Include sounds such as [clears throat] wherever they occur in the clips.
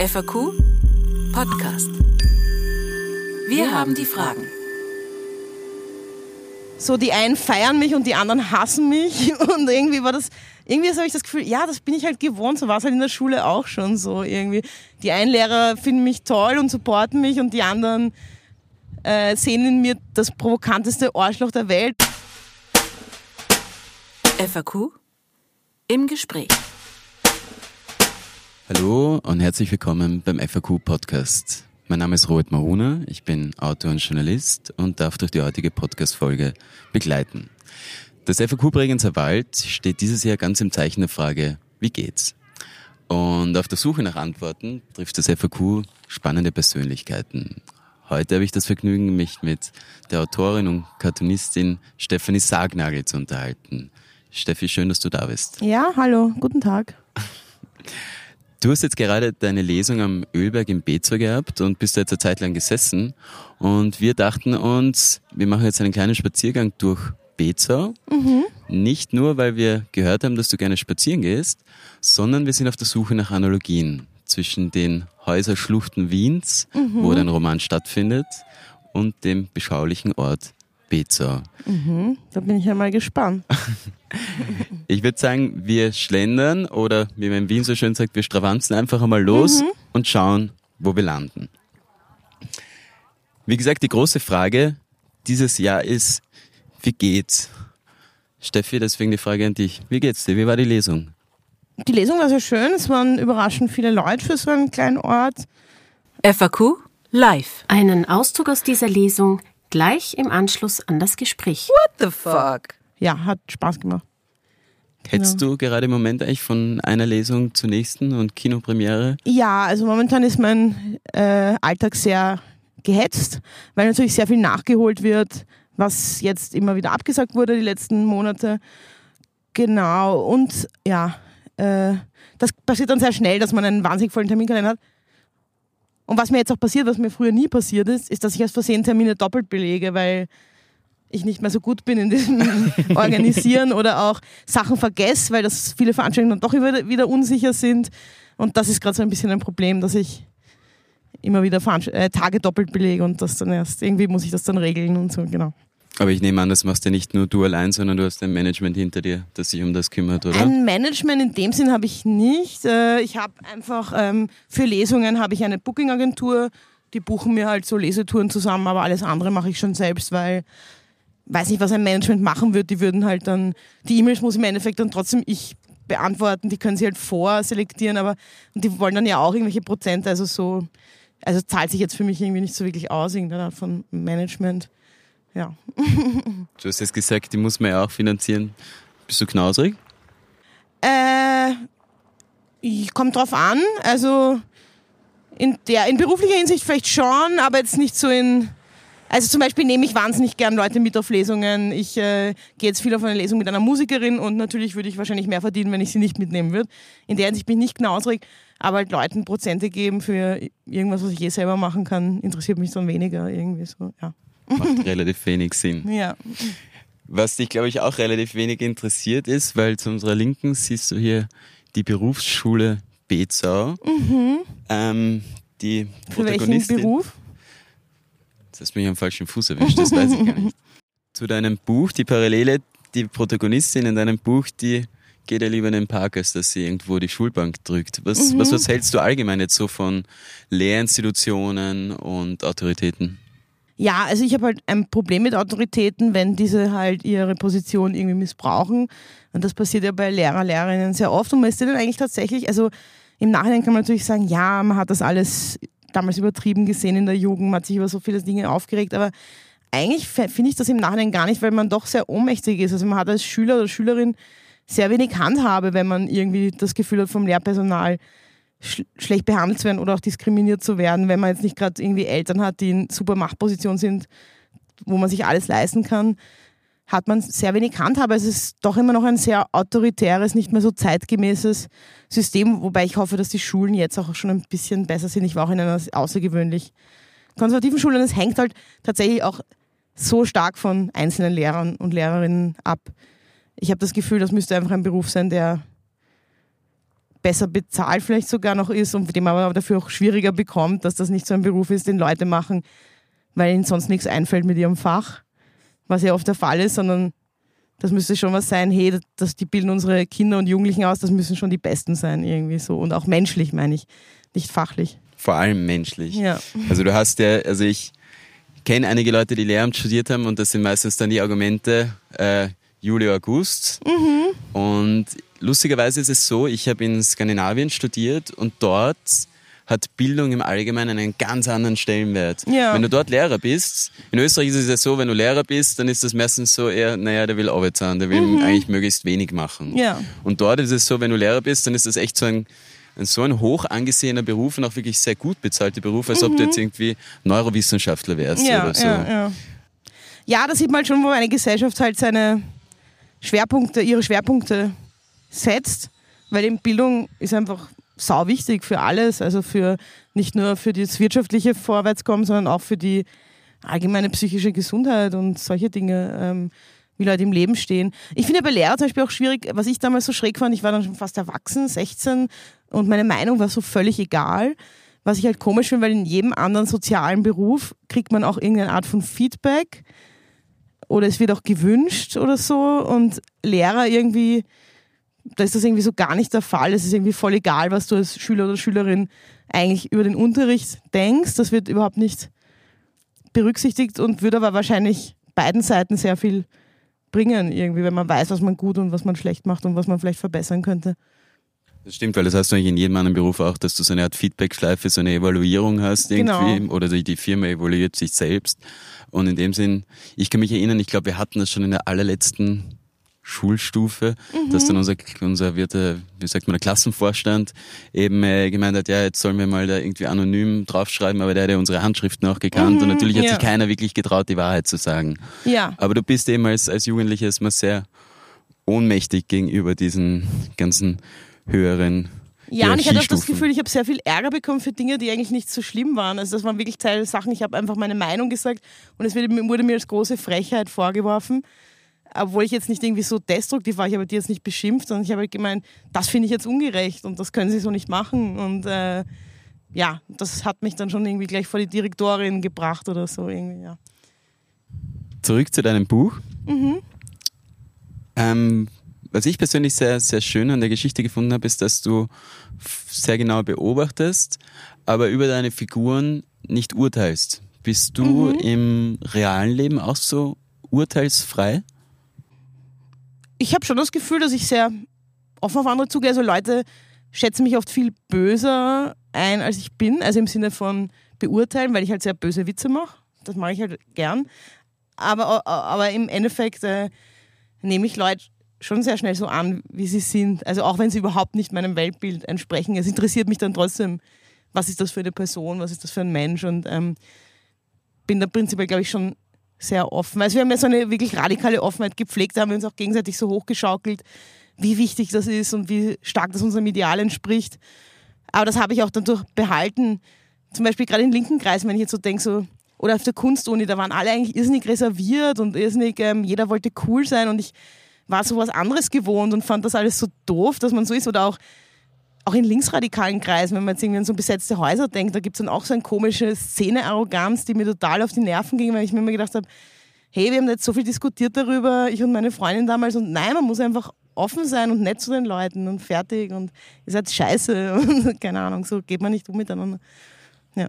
FAQ Podcast. Wir haben die Fragen. So, die einen feiern mich und die anderen hassen mich. [laughs] Und irgendwie war das, irgendwie habe ich das Gefühl, ja, das bin ich halt gewohnt. So war es halt in der Schule auch schon so irgendwie. Die einen Lehrer finden mich toll und supporten mich und die anderen äh, sehen in mir das provokanteste Arschloch der Welt. FAQ im Gespräch. Hallo und herzlich willkommen beim FAQ Podcast. Mein Name ist Robert Maruna, ich bin Autor und Journalist und darf durch die heutige Podcast-Folge begleiten. Das FAQ Bregenzer Wald steht dieses Jahr ganz im Zeichen der Frage, wie geht's? Und auf der Suche nach Antworten trifft das FAQ spannende Persönlichkeiten. Heute habe ich das Vergnügen, mich mit der Autorin und Cartoonistin Stefanie Sargnagel zu unterhalten. Steffi, schön, dass du da bist. Ja, hallo, guten Tag. [laughs] Du hast jetzt gerade deine Lesung am Ölberg im Bezor gehabt und bist da jetzt eine Zeit lang gesessen. Und wir dachten uns, wir machen jetzt einen kleinen Spaziergang durch Bezau. Mhm. Nicht nur, weil wir gehört haben, dass du gerne spazieren gehst, sondern wir sind auf der Suche nach Analogien zwischen den Häuserschluchten Wiens, mhm. wo dein Roman stattfindet, und dem beschaulichen Ort Bezau. Mhm, da bin ich ja mal gespannt. [laughs] ich würde sagen, wir schlendern oder wie man in Wien so schön sagt, wir stravanzen einfach einmal los mhm. und schauen, wo wir landen. Wie gesagt, die große Frage dieses Jahr ist, wie geht's? Steffi, deswegen die Frage an dich. Wie geht's dir? Wie war die Lesung? Die Lesung war sehr schön. Es waren überraschend viele Leute für so einen kleinen Ort. FAQ live. Einen Auszug aus dieser Lesung gleich im Anschluss an das Gespräch. What the fuck? Ja, hat Spaß gemacht. Hättest genau. du gerade im Moment eigentlich von einer Lesung zur nächsten und Kinopremiere? Ja, also momentan ist mein äh, Alltag sehr gehetzt, weil natürlich sehr viel nachgeholt wird, was jetzt immer wieder abgesagt wurde die letzten Monate. Genau, und ja, äh, das passiert dann sehr schnell, dass man einen wahnsinnig vollen Terminkalender hat. Und was mir jetzt auch passiert, was mir früher nie passiert ist, ist, dass ich aus Versehen Termine doppelt belege, weil ich nicht mehr so gut bin in diesem [laughs] Organisieren oder auch Sachen vergesse, weil das viele Veranstaltungen dann doch wieder unsicher sind. Und das ist gerade so ein bisschen ein Problem, dass ich immer wieder äh, Tage doppelt belege und das dann erst irgendwie muss ich das dann regeln und so, genau. Aber ich nehme an, das machst ja nicht nur du allein, sondern du hast ein Management hinter dir, das sich um das kümmert, oder? Ein Management in dem Sinn habe ich nicht. Äh, ich habe einfach ähm, für Lesungen habe ich eine Booking-Agentur, die buchen mir halt so Lesetouren zusammen, aber alles andere mache ich schon selbst, weil weiß nicht, was ein Management machen wird. Die würden halt dann, die E-Mails muss im Endeffekt dann trotzdem ich beantworten, die können sie halt vorselektieren, aber die wollen dann ja auch irgendwelche Prozente, also so, also zahlt sich jetzt für mich irgendwie nicht so wirklich aus, irgendeine Art von Management ja. [laughs] du hast jetzt gesagt, die muss man ja auch finanzieren. Bist du knausrig? Äh, kommt drauf an. Also in, der, in beruflicher Hinsicht vielleicht schon, aber jetzt nicht so in. Also zum Beispiel nehme ich wahnsinnig gern Leute mit auf Lesungen. Ich äh, gehe jetzt viel auf eine Lesung mit einer Musikerin und natürlich würde ich wahrscheinlich mehr verdienen, wenn ich sie nicht mitnehmen würde. In der Hinsicht bin ich nicht knausrig, aber halt Leuten Prozente geben für irgendwas, was ich eh selber machen kann, interessiert mich dann weniger irgendwie so, ja. Macht relativ wenig Sinn. [laughs] Ja. Was dich, glaube ich, auch relativ wenig interessiert ist, weil zu unserer Linken siehst du hier die Berufsschule Bezau. Mhm. Ähm, die Für Protagonistin. Welchen Beruf? Das hast mich am falschen Fuß erwischt, das weiß ich gar nicht. [laughs] Zu deinem Buch, die Parallele, die Protagonistin in deinem Buch, die geht ja lieber in den Park, als dass sie irgendwo die Schulbank drückt. Was, mhm. was, was hältst du allgemein jetzt so von Lehrinstitutionen und Autoritäten? Ja, also ich habe halt ein Problem mit Autoritäten, wenn diese halt ihre Position irgendwie missbrauchen. Und das passiert ja bei Lehrer, Lehrerinnen sehr oft. Und man ist dann eigentlich tatsächlich, also im Nachhinein kann man natürlich sagen, ja, man hat das alles damals übertrieben gesehen in der Jugend, man hat sich über so viele Dinge aufgeregt, aber eigentlich finde ich das im Nachhinein gar nicht, weil man doch sehr ohnmächtig ist. Also man hat als Schüler oder Schülerin sehr wenig Handhabe, wenn man irgendwie das Gefühl hat vom Lehrpersonal, sch schlecht behandelt zu werden oder auch diskriminiert zu werden, wenn man jetzt nicht gerade irgendwie Eltern hat, die in super Machtposition sind, wo man sich alles leisten kann, hat man sehr wenig Handhabe. Es ist doch immer noch ein sehr autoritäres, nicht mehr so zeitgemäßes System, wobei ich hoffe, dass die Schulen jetzt auch schon ein bisschen besser sind. Ich war auch in einer außergewöhnlich konservativen Schule und es hängt halt tatsächlich auch so stark von einzelnen Lehrern und Lehrerinnen ab. Ich habe das Gefühl, das müsste einfach ein Beruf sein, der besser bezahlt vielleicht sogar noch ist und dem aber dafür auch schwieriger bekommt, dass das nicht so ein Beruf ist, den Leute machen, weil ihnen sonst nichts einfällt mit ihrem Fach, was ja oft der Fall ist, sondern das müsste schon was sein, hey, das, die bilden unsere Kinder und Jugendlichen aus, das müssen schon die Besten sein, irgendwie so. Und auch menschlich, meine ich, nicht fachlich. Vor allem menschlich. Ja. Also du hast ja, also ich kenne einige Leute, die Lehramt studiert haben und das sind meistens dann die Argumente äh, Juli, August. Mhm. Und lustigerweise ist es so, ich habe in Skandinavien studiert und dort hat Bildung im Allgemeinen einen ganz anderen Stellenwert. Ja. Wenn du dort Lehrer bist, in Österreich ist es ja so, wenn du Lehrer bist, dann ist das meistens so eher, naja, der will arbeiten, der will eigentlich möglichst wenig machen. Mhm. Ja. Und dort ist es so, wenn du Lehrer bist, dann ist das echt so ein, ein so ein hoch angesehener Beruf und auch wirklich sehr gut bezahlter Beruf, als ob du jetzt irgendwie Neurowissenschaftler wärst Mhm. Ja, oder so. ja, ja. ja, da sieht man halt schon, wo eine Gesellschaft halt seine Schwerpunkte, ihre Schwerpunkte setzt, weil eben Bildung ist einfach sau wichtig für alles, also für nicht nur für das wirtschaftliche Vorwärtskommen, sondern auch für die allgemeine psychische Gesundheit und solche Dinge, ähm, wie Leute im Leben stehen. Ich finde bei Lehrer zum Beispiel auch schwierig, was ich damals so schräg fand, ich war dann schon fast erwachsen, 16 und meine Meinung war so völlig egal. Was ich halt komisch finde, weil in jedem anderen sozialen Beruf kriegt man auch irgendeine Art von Feedback oder es wird auch gewünscht oder so und Lehrer irgendwie, da ist das irgendwie so gar nicht der Fall. Es ist irgendwie voll egal, was du als Schüler oder Schülerin eigentlich über den Unterricht denkst. Das wird überhaupt nicht berücksichtigt und würde aber wahrscheinlich beiden Seiten sehr viel bringen, irgendwie, wenn man weiß, was man gut und was man schlecht macht und was man vielleicht verbessern könnte. Das stimmt, weil das hast du eigentlich in jedem anderen Beruf auch, dass du so eine Art Feedback-Schleife, so eine Evaluierung hast irgendwie, Genau. oder die, die Firma evaluiert sich selbst. Und in dem Sinn, ich kann mich erinnern, ich glaube, wir hatten das schon in der allerletzten Schulstufe, dass dann unser, unser wird, äh, wie sagt man, der Klassenvorstand eben äh, gemeint hat, ja, jetzt sollen wir mal da irgendwie anonym draufschreiben, aber der hat ja unsere Handschriften auch gekannt und natürlich hat ja. sich keiner wirklich getraut, die Wahrheit zu sagen. Ja. Aber du bist eben als, als Jugendlicher erstmal sehr ohnmächtig gegenüber diesen ganzen höheren Ja, und ich hatte auch das. Gefühl, ich habe sehr viel Ärger bekommen für Dinge, die eigentlich nicht so schlimm waren. Also das waren wirklich Teil Sachen, ich habe einfach meine Meinung gesagt und es wurde mir als große Frechheit vorgeworfen. Obwohl ich jetzt nicht irgendwie so destruktiv war, ich habe die jetzt nicht beschimpft, sondern ich habe halt gemeint, das finde ich jetzt ungerecht und das können sie so nicht machen. Und äh, ja, das hat mich dann schon irgendwie gleich vor die Direktorin gebracht oder so irgendwie, ja. Zurück zu deinem Buch. Mhm. Ähm, was ich persönlich sehr, sehr schön an der Geschichte gefunden habe, ist, dass du sehr genau beobachtest, aber über deine Figuren nicht urteilst. Bist du Mhm. im realen Leben auch so urteilsfrei? Ich habe schon das Gefühl, dass ich sehr offen auf andere zugehe. Also Leute schätzen mich oft viel böser ein, als ich bin. Also im Sinne von beurteilen, weil ich halt sehr böse Witze mache. Das mache ich halt gern. Aber, aber im Endeffekt äh, nehme ich Leute schon sehr schnell so an, wie sie sind. Also auch wenn sie überhaupt nicht meinem Weltbild entsprechen. Es interessiert mich dann trotzdem, was ist das für eine Person, was ist das für ein Mensch und ähm, bin da prinzipiell, glaube ich, schon sehr offen. Also wir haben ja so eine wirklich radikale Offenheit gepflegt, da haben wir uns auch gegenseitig so hochgeschaukelt, wie wichtig das ist und wie stark das unserem Ideal entspricht. Aber das habe ich auch dadurch behalten. Zum Beispiel gerade in linken Kreisen, wenn ich jetzt so denke, so, oder auf der Kunstuni, da waren alle eigentlich irrsinnig reserviert und irrsinnig, ähm, jeder wollte cool sein und ich war so was anderes gewohnt und fand das alles so doof, dass man so ist. Oder auch, auch in linksradikalen Kreisen, wenn man jetzt irgendwie an so besetzte Häuser denkt, da gibt es dann auch so eine komische Szene-Arroganz, die mir total auf die Nerven ging, weil ich mir immer gedacht habe, hey, wir haben jetzt so viel diskutiert darüber, ich und meine Freundin damals, und nein, man muss einfach offen sein und nett zu den Leuten und fertig und ihr seid scheiße [laughs] und keine Ahnung, so geht man nicht um miteinander. Ja.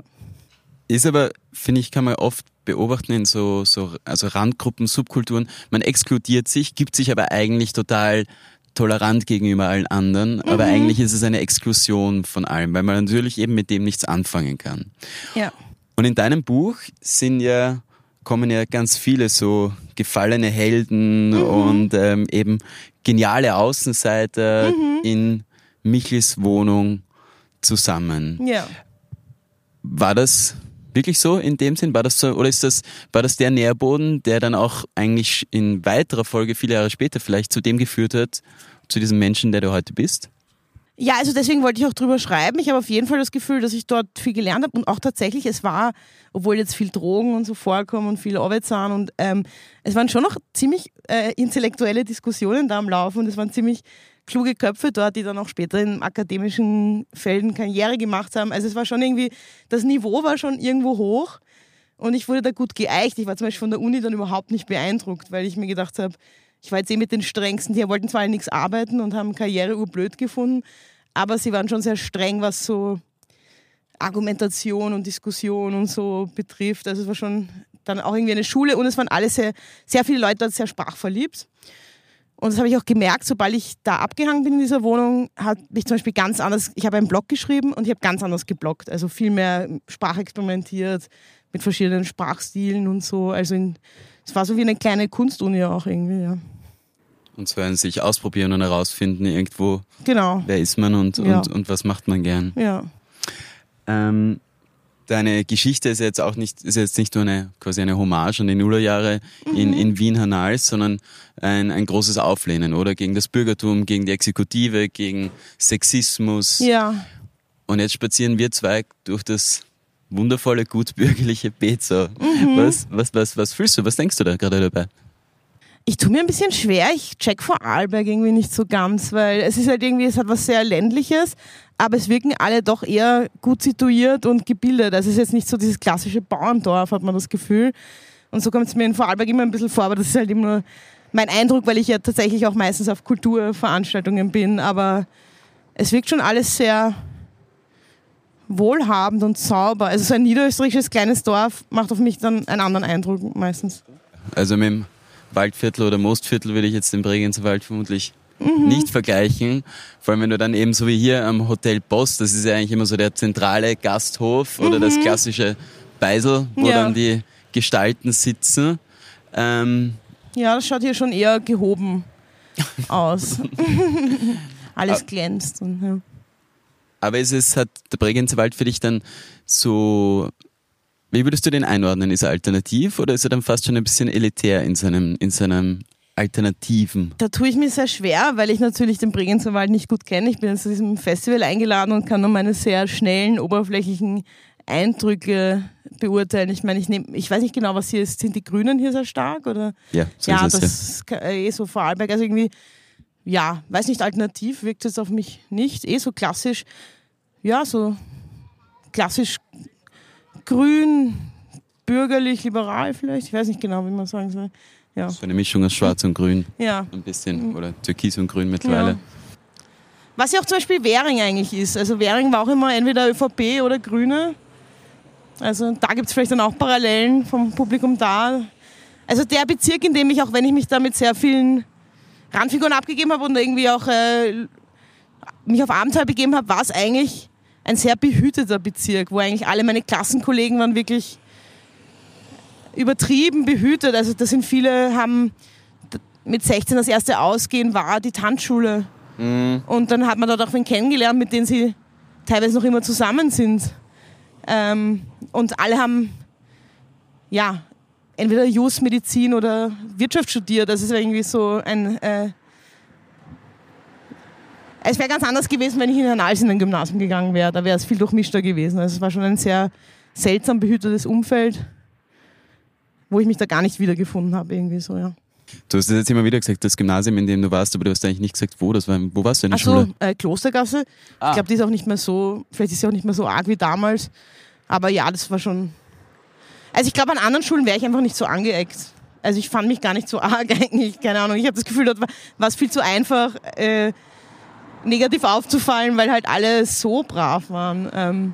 Ist aber, finde ich, kann man oft beobachten in so, so also Randgruppen, Subkulturen. Man exkludiert sich, gibt sich aber eigentlich total tolerant gegenüber allen anderen, aber eigentlich ist es eine Exklusion von allem, weil man natürlich eben mit dem nichts anfangen kann. Ja. Und in deinem Buch sind ja, kommen ja ganz viele so gefallene Helden und ähm, eben geniale Außenseiter in Michels Wohnung zusammen. Ja. War das wirklich so in dem Sinn? War das so, oder ist das, war das der Nährboden, der dann auch eigentlich in weiterer Folge, viele Jahre später vielleicht, zu dem geführt hat, zu diesem Menschen, der du heute bist? Ja, also deswegen wollte ich auch drüber schreiben. Ich habe auf jeden Fall das Gefühl, dass ich dort viel gelernt habe und auch tatsächlich, es war, obwohl jetzt viel Drogen und so vorkommen und viel Arbeitszahn und ähm, es waren schon noch ziemlich äh, intellektuelle Diskussionen da am Laufen und es waren ziemlich kluge Köpfe dort, die dann auch später in akademischen Felden Karriere gemacht haben. Also es war schon irgendwie, das Niveau war schon irgendwo hoch und ich wurde da gut geeicht. Ich war zum Beispiel von der Uni dann überhaupt nicht beeindruckt, weil ich mir gedacht habe, ich war jetzt eh mit den strengsten, die wollten zwar nichts arbeiten und haben Karriere urblöd gefunden, aber sie waren schon sehr streng, was so Argumentation und Diskussion und so betrifft. Also es war schon dann auch irgendwie eine Schule und es waren alle sehr, sehr viele Leute dort sehr sprachverliebt. Und das habe ich auch gemerkt, sobald ich da abgehangen bin in dieser Wohnung, habe ich zum Beispiel ganz anders, ich habe einen Blog geschrieben und ich habe ganz anders gebloggt. Also viel mehr sprachexperimentiert mit verschiedenen Sprachstilen und so. Also in, es war so wie eine kleine Kunstuni auch irgendwie, ja. Und zwar ein sich ausprobieren und herausfinden irgendwo, Genau, wer ist man und, Ja. und, und was macht man gern. ja. Ähm, deine Geschichte ist jetzt auch nicht, ist jetzt nicht nur eine, quasi eine Hommage an die Nullerjahre Mhm. in, in Wien-Hernals, sondern ein, ein großes Auflehnen, oder? Gegen das Bürgertum, gegen die Exekutive, gegen Sexismus. Ja, Und jetzt spazieren wir zwei durch das wundervolle, gutbürgerliche Bezo. Mhm. Was, was, was, was fühlst du? Was denkst du da gerade dabei? Ich tue mir ein bisschen schwer, ich check Vorarlberg irgendwie nicht so ganz, weil es ist halt irgendwie, es hat was sehr ländliches, aber es wirken alle doch eher gut situiert und gebildet. Also es ist jetzt nicht so dieses klassische Bauerndorf, hat man das Gefühl. Und so kommt es mir in Vorarlberg immer ein bisschen vor, aber das ist halt immer nur mein Eindruck, weil ich ja tatsächlich auch meistens auf Kulturveranstaltungen bin, aber es wirkt schon alles sehr wohlhabend und sauber. Also so ein niederösterreichisches kleines Dorf macht auf mich dann einen anderen Eindruck meistens. Also mit dem Waldviertel oder Mostviertel würde ich jetzt den Bregenzer Wald vermutlich Mhm. nicht vergleichen. Vor allem, wenn du dann eben so wie hier am Hotel Post, das ist ja eigentlich immer so der zentrale Gasthof oder das klassische Beisel, wo Mhm. Ja. dann die Gestalten sitzen. Ähm, Ja, das schaut hier schon eher gehoben [laughs] aus. Alles glänzt. Und, ja. aber ist es, hat der Bregenzer Wald für dich dann so, wie würdest du den einordnen? Ist er alternativ oder ist er dann fast schon ein bisschen elitär in seinem, in seinem Alternativen? Da tue ich mir sehr schwer, weil ich natürlich den Bregenzer Wald nicht gut kenne. Ich bin jetzt zu diesem Festival eingeladen und kann nur meine sehr schnellen, oberflächlichen Eindrücke beurteilen. Ich meine, ich, nehm, ich weiß nicht genau, was hier ist. Sind die Grünen hier sehr stark? Oder? Ja, so ja, ist es, das ist ka- eh so Vorarlberg. Also irgendwie, ja, weiß nicht, alternativ wirkt es auf mich nicht. Eh so klassisch, ja, so klassisch grün, bürgerlich, liberal vielleicht. Ich weiß nicht genau, wie man sagen soll. Ja, So eine Mischung aus Schwarz und Grün, ja. ein bisschen, oder Türkis und Grün mittlerweile. Ja. Was ja auch zum Beispiel Währing eigentlich ist. Also Währing war auch immer entweder ÖVP oder Grüne. Also da gibt es vielleicht dann auch Parallelen vom Publikum da. Also der Bezirk, in dem ich, auch wenn ich mich da mit sehr vielen Randfiguren abgegeben habe und irgendwie auch äh, mich auf Abenteuer begeben habe, war es eigentlich ein sehr behüteter Bezirk, wo eigentlich alle meine Klassenkollegen waren wirklich übertrieben behütet. Also da sind viele, haben mit 16 das erste Ausgehen war die Tanzschule. Und dann hat man dort auch wen kennengelernt, mit denen sie teilweise noch immer zusammen sind. Ähm, und alle haben, ja, entweder Jus, Medizin oder Wirtschaft studiert. Das ist irgendwie so ein. Äh, es wäre ganz anders gewesen, wenn ich in Hernals in ein Gymnasium gegangen wäre. Da wäre es viel durchmischter gewesen. Also es war schon ein sehr seltsam behütetes Umfeld, wo ich mich da gar nicht wiedergefunden habe, irgendwie so, ja. Du hast jetzt immer wieder gesagt, das Gymnasium, in dem du warst, aber du hast eigentlich nicht gesagt, wo das war. Wo warst du in der Ach so, Schule? äh, Klostergasse. Ah. Ich glaube, die ist auch nicht mehr so, vielleicht ist sie auch nicht mehr so arg wie damals. Aber ja, das war schon. Also ich glaube, an anderen Schulen wäre ich einfach nicht so angeeckt. Also ich fand mich gar nicht so [laughs] arg eigentlich, keine Ahnung. Ich habe das Gefühl, dort war war es viel zu einfach, äh, negativ aufzufallen, weil halt alle so brav waren. Ähm,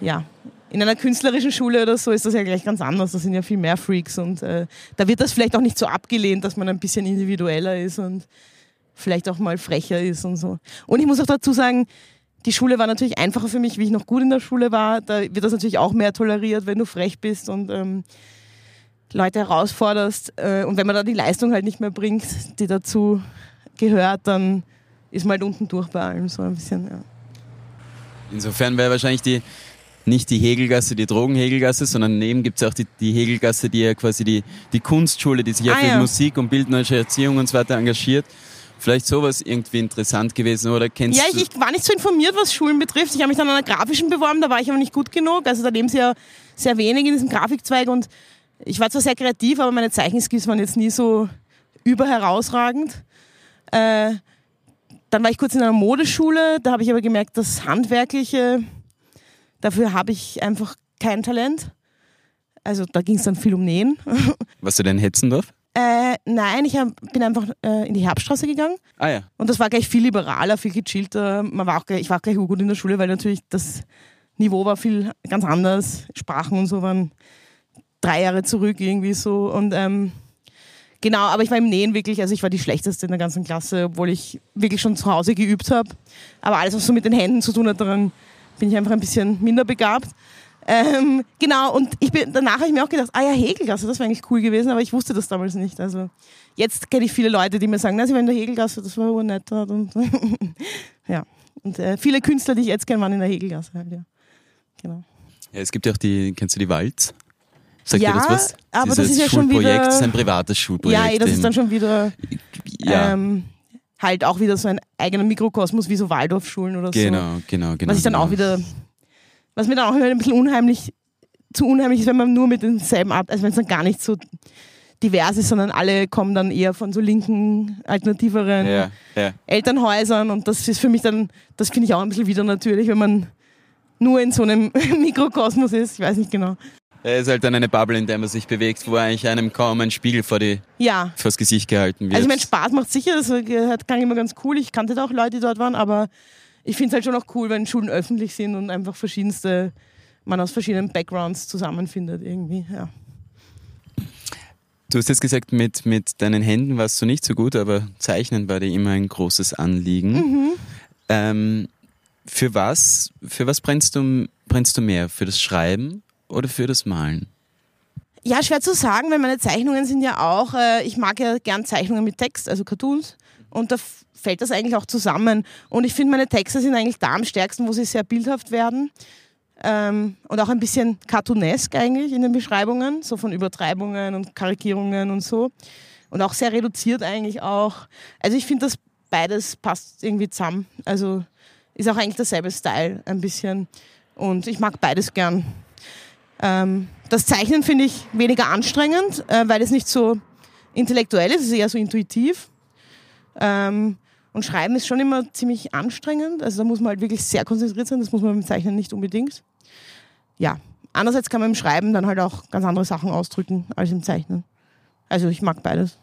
ja, in einer künstlerischen Schule oder so ist das ja gleich ganz anders. Da sind ja viel mehr Freaks und äh, da wird das vielleicht auch nicht so abgelehnt, dass man ein bisschen individueller ist und vielleicht auch mal frecher ist und so. Und ich muss auch dazu sagen, die Schule war natürlich einfacher für mich, wie ich noch gut in der Schule war. Da wird das natürlich auch mehr toleriert, wenn du frech bist und ähm, Leute herausforderst. Äh, und wenn man da die Leistung halt nicht mehr bringt, die dazu gehört, dann ist man halt unten durch bei allem so ein bisschen. Ja. Insofern wäre wahrscheinlich die nicht die Hegelgasse, die Drogenhegelgasse, sondern daneben gibt es auch die, die Hegelgasse, die ja quasi die, die Kunstschule, die sich ja Ah, für ja. Musik und bildnerische Erziehung und so weiter engagiert. Vielleicht sowas irgendwie interessant gewesen oder kennst Ja, du? ich, ich war nicht so informiert, was Schulen betrifft. Ich habe mich dann an einer grafischen beworben, da war ich aber nicht gut genug. Also da leben sie ja sehr wenig in diesem Grafikzweig und ich war zwar sehr kreativ, aber meine Zeichenskills waren jetzt nie so überherausragend. Äh, dann war ich kurz in einer Modeschule, da habe ich aber gemerkt, das Handwerkliche, dafür habe ich einfach kein Talent. Also da ging es dann viel um Nähen. [laughs] Warst du denn in Hetzendorf? Äh, nein, ich hab, bin einfach äh, in die Herbststraße gegangen Ah ja. und das war gleich viel liberaler, viel gechillter. Man war auch ich war auch gleich gut in der Schule, weil natürlich das Niveau war viel ganz anders. Sprachen und so waren drei Jahre zurück irgendwie so und ähm, genau, aber ich war im Nähen wirklich, also ich war die schlechteste in der ganzen Klasse, obwohl ich wirklich schon zu Hause geübt habe. Aber alles, was so mit den Händen zu tun hat, daran bin ich einfach ein bisschen minder begabt. Ähm, genau, und ich bin, danach habe ich mir auch gedacht, ah ja, Hegelgasse, das wäre eigentlich cool gewesen, aber ich wusste das damals nicht. Also jetzt kenne ich viele Leute, die mir sagen, na, sie waren in der Hegelgasse, das war urnett. Und, [laughs] ja, und äh, viele Künstler, die ich jetzt kenne, waren in der Hegelgasse halt, ja. Genau. ja. Es gibt ja auch die, kennst du die Walz? Sagt Ja, dir das was? aber das ist ja schon wieder- das ist ein privates Schulprojekt. Ja, eh, das ist dann schon wieder ja, ähm, halt auch wieder so ein eigener Mikrokosmos wie so Waldorfschulen oder so. genau, genau, genau. Was ich dann genau. auch wieder, was mir dann auch immer ein bisschen unheimlich, zu unheimlich ist, wenn man nur mit denselben Art, also wenn es dann gar nicht so divers ist, sondern alle kommen dann eher von so linken, alternativeren Ja, ja. Elternhäusern und das ist für mich dann, das finde ich auch ein bisschen wieder natürlich, wenn man nur in so einem [laughs] Mikrokosmos ist, ich weiß nicht genau. Es ist halt dann eine Bubble, in der man sich bewegt, wo eigentlich einem kaum ein Spiegel vor die, Ja, vors Gesicht gehalten wird. Also ich meine, Spaß macht sicher, das klang immer ganz cool. Ich kannte da auch Leute, die dort waren, aber ich finde es halt schon auch cool, wenn Schulen öffentlich sind und einfach verschiedenste, man aus verschiedenen Backgrounds zusammenfindet irgendwie. Ja. Du hast jetzt gesagt, mit, mit deinen Händen warst du nicht so gut, aber Zeichnen war dir immer ein großes Anliegen. Mhm. Ähm, für was, für was brennst du, brennst du mehr? Für das Schreiben oder für das Malen? ja, schwer zu sagen, weil meine Zeichnungen sind ja auch, äh, ich mag ja gern Zeichnungen mit Text, also Cartoons. Und da fällt das eigentlich auch zusammen. Und ich finde, meine Texte sind eigentlich da am stärksten, wo sie sehr bildhaft werden. Ähm, und auch ein bisschen cartoonesk eigentlich in den Beschreibungen, so von Übertreibungen und Karikierungen und so. Und auch sehr reduziert eigentlich auch. Also ich finde, das beides passt irgendwie zusammen. Also ist auch eigentlich derselbe Style ein bisschen. Und ich mag beides gern. Ähm, das Zeichnen finde ich weniger anstrengend, äh, weil es nicht so intellektuell ist, es ist eher so intuitiv. Ähm, und Schreiben ist schon immer ziemlich anstrengend. Also da muss man halt wirklich sehr konzentriert sein. Das muss man beim Zeichnen nicht unbedingt. Ja. Andererseits kann man im Schreiben dann halt auch ganz andere Sachen ausdrücken als im Zeichnen. Also ich mag beides.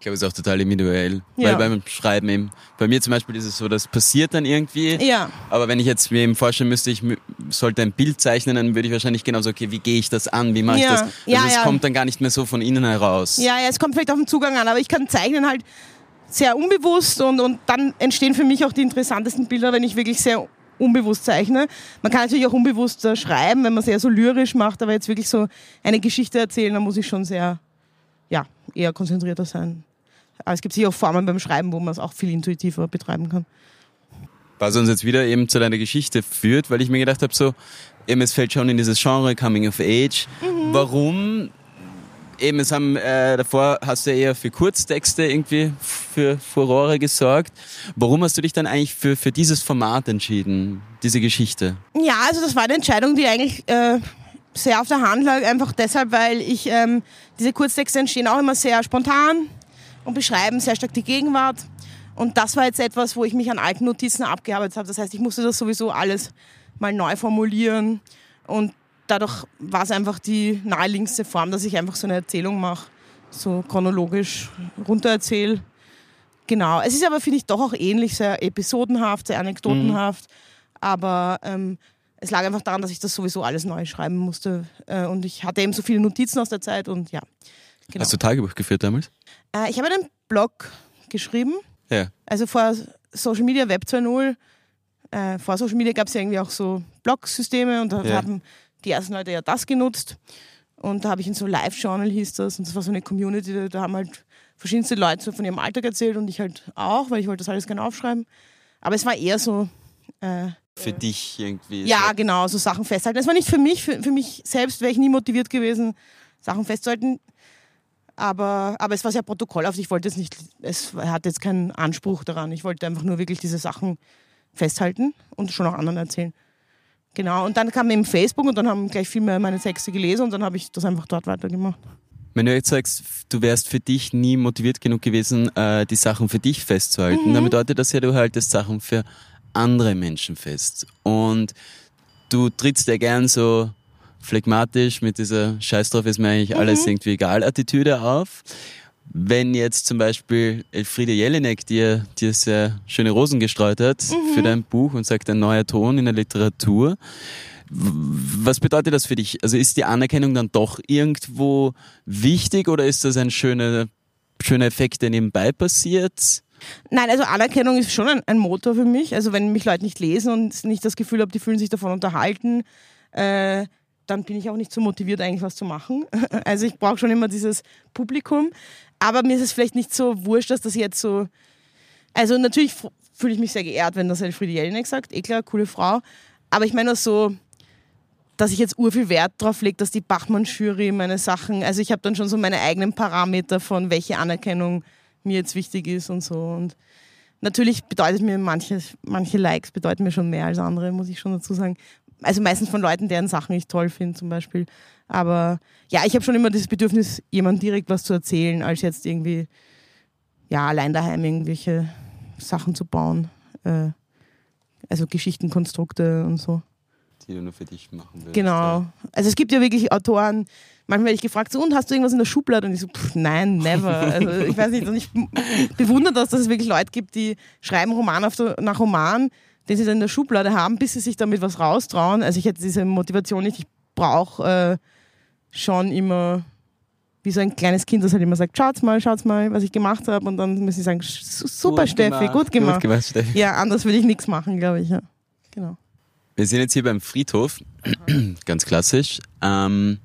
Ich glaube, es ist auch total individuell. Ja. Weil beim Schreiben eben, bei mir zum Beispiel ist es so, das passiert dann irgendwie. Ja. Aber wenn ich jetzt mir eben vorstellen müsste, ich sollte ein Bild zeichnen, dann würde ich wahrscheinlich genauso, okay, wie gehe ich das an? Wie mache ich Ja. das? Also Ja, es ja. kommt dann gar nicht mehr so von innen heraus. Ja, ja, es kommt vielleicht auf den Zugang an, aber ich kann zeichnen halt sehr unbewusst und, und dann entstehen für mich auch die interessantesten Bilder, wenn ich wirklich sehr unbewusst zeichne. Man kann natürlich auch unbewusst äh, schreiben, wenn man es eher so lyrisch macht, aber jetzt wirklich so eine Geschichte erzählen, dann muss ich schon sehr, ja, eher konzentrierter sein. Aber es gibt sicher auch Formen beim Schreiben, wo man es auch viel intuitiver betreiben kann. Was uns jetzt wieder eben zu deiner Geschichte führt, weil ich mir gedacht habe, so, eben es fällt schon in dieses Genre Coming of Age. Mhm. Warum? Eben, es haben äh, davor hast du ja eher für Kurztexte irgendwie für Furore gesorgt. Warum hast du dich dann eigentlich für, für dieses Format entschieden, diese Geschichte? Ja, also das war eine Entscheidung, die eigentlich äh, sehr auf der Hand lag, einfach deshalb, weil ich ähm, diese Kurztexte entstehen auch immer sehr spontan und beschreiben sehr stark die Gegenwart. Und das war jetzt etwas, wo ich mich an alten Notizen abgearbeitet habe. Das heißt, ich musste das sowieso alles mal neu formulieren und dadurch war es einfach die naheliegendste Form, dass ich einfach so eine Erzählung mache, so chronologisch runtererzähle. Genau. Es ist aber, finde ich, doch auch ähnlich, sehr episodenhaft, sehr anekdotenhaft. Aber ähm, es lag einfach daran, dass ich das sowieso alles neu schreiben musste. Äh, und ich hatte eben so viele Notizen aus der Zeit und ja. Genau. Hast du Tagebuch geführt damals? Äh, ich habe einen Blog geschrieben, Ja. also vor Social Media Web 2.0. Äh, vor Social Media gab es ja irgendwie auch so Blog-Systeme und da Ja. haben die ersten Leute ja das genutzt. Und da habe ich in so Live-Journal hieß das und das war so eine Community, da- haben halt verschiedenste Leute so von ihrem Alltag erzählt und ich halt auch, weil ich wollte das alles gerne aufschreiben. Aber es war eher so, äh, Für dich irgendwie. ja, so. genau, so Sachen festhalten. Es war nicht für mich, für, für mich selbst wäre ich nie motiviert gewesen, Sachen festzuhalten. Aber, aber es war sehr protokollhaft. Ich wollte es nicht, es hat jetzt keinen Anspruch daran. Ich wollte einfach nur wirklich diese Sachen festhalten und schon auch anderen erzählen. Genau, und dann kam eben Facebook und dann haben gleich viel mehr meine Texte gelesen und dann habe ich das einfach dort weitergemacht. Wenn du jetzt sagst, du wärst für dich nie motiviert genug gewesen, äh, die Sachen für dich festzuhalten, Mhm. dann bedeutet das ja, du haltest Sachen für andere Menschen fest. Und du trittst ja gern so phlegmatisch mit dieser Scheiß drauf ist mir eigentlich alles irgendwie egal Attitüde auf. Wenn jetzt zum Beispiel Elfriede Jelinek dir, dir sehr schöne Rosen gestreut hat für dein Buch und sagt, ein neuer Ton in der Literatur, was bedeutet das für dich? Also ist die Anerkennung dann doch irgendwo wichtig oder ist das ein schöner, schöner Effekt, der nebenbei passiert? Nein, also Anerkennung ist schon ein, ein Motor für mich. Also wenn mich Leute nicht lesen und nicht das Gefühl habe, die fühlen sich davon unterhalten, äh, dann bin ich auch nicht so motiviert, eigentlich was zu machen. [laughs] Also ich brauche schon immer dieses Publikum. Aber mir ist es vielleicht nicht so wurscht, dass das jetzt so. Also natürlich fühle ich mich sehr geehrt, wenn das Elfriede Jelinek sagt. Eh klar, coole Frau. Aber ich meine auch so, dass ich jetzt urviel Wert drauf lege, dass die Bachmann-Jury meine Sachen, also ich habe dann schon so meine eigenen Parameter von welche Anerkennung mir jetzt wichtig ist und so. Und natürlich bedeutet mir manche, manche Likes bedeuten mir schon mehr als andere, muss ich schon dazu sagen. Also meistens von Leuten, deren Sachen ich toll finde zum Beispiel. Aber ja, ich habe schon immer das Bedürfnis, jemandem direkt was zu erzählen, als jetzt irgendwie, ja, allein daheim irgendwelche Sachen zu bauen. Äh, also Geschichtenkonstrukte und so. Die du nur für dich machen würdest. Genau. Also es gibt ja wirklich Autoren, manchmal werde ich gefragt, so, und hast du irgendwas in der Schublade? Und ich so, pff, nein, never. [laughs] Also ich weiß nicht, und ich bewundere das, dass es wirklich Leute gibt, die schreiben Roman nach Roman, den sie dann in der Schublade haben, bis sie sich damit was raustrauen. Also ich hätte diese Motivation nicht. Ich brauche äh, schon immer, wie so ein kleines Kind, das halt immer sagt, schaut's mal, schaut's mal, was ich gemacht habe. Und dann muss ich sagen, "Su- super Gut Steffi, gemacht, gut gemacht. Gut gemacht, Steffi. Ja, anders würde ich nichts machen, glaube ich. Ja. Genau. Wir sind jetzt hier beim Friedhof, [clears throat] ganz klassisch. Ähm,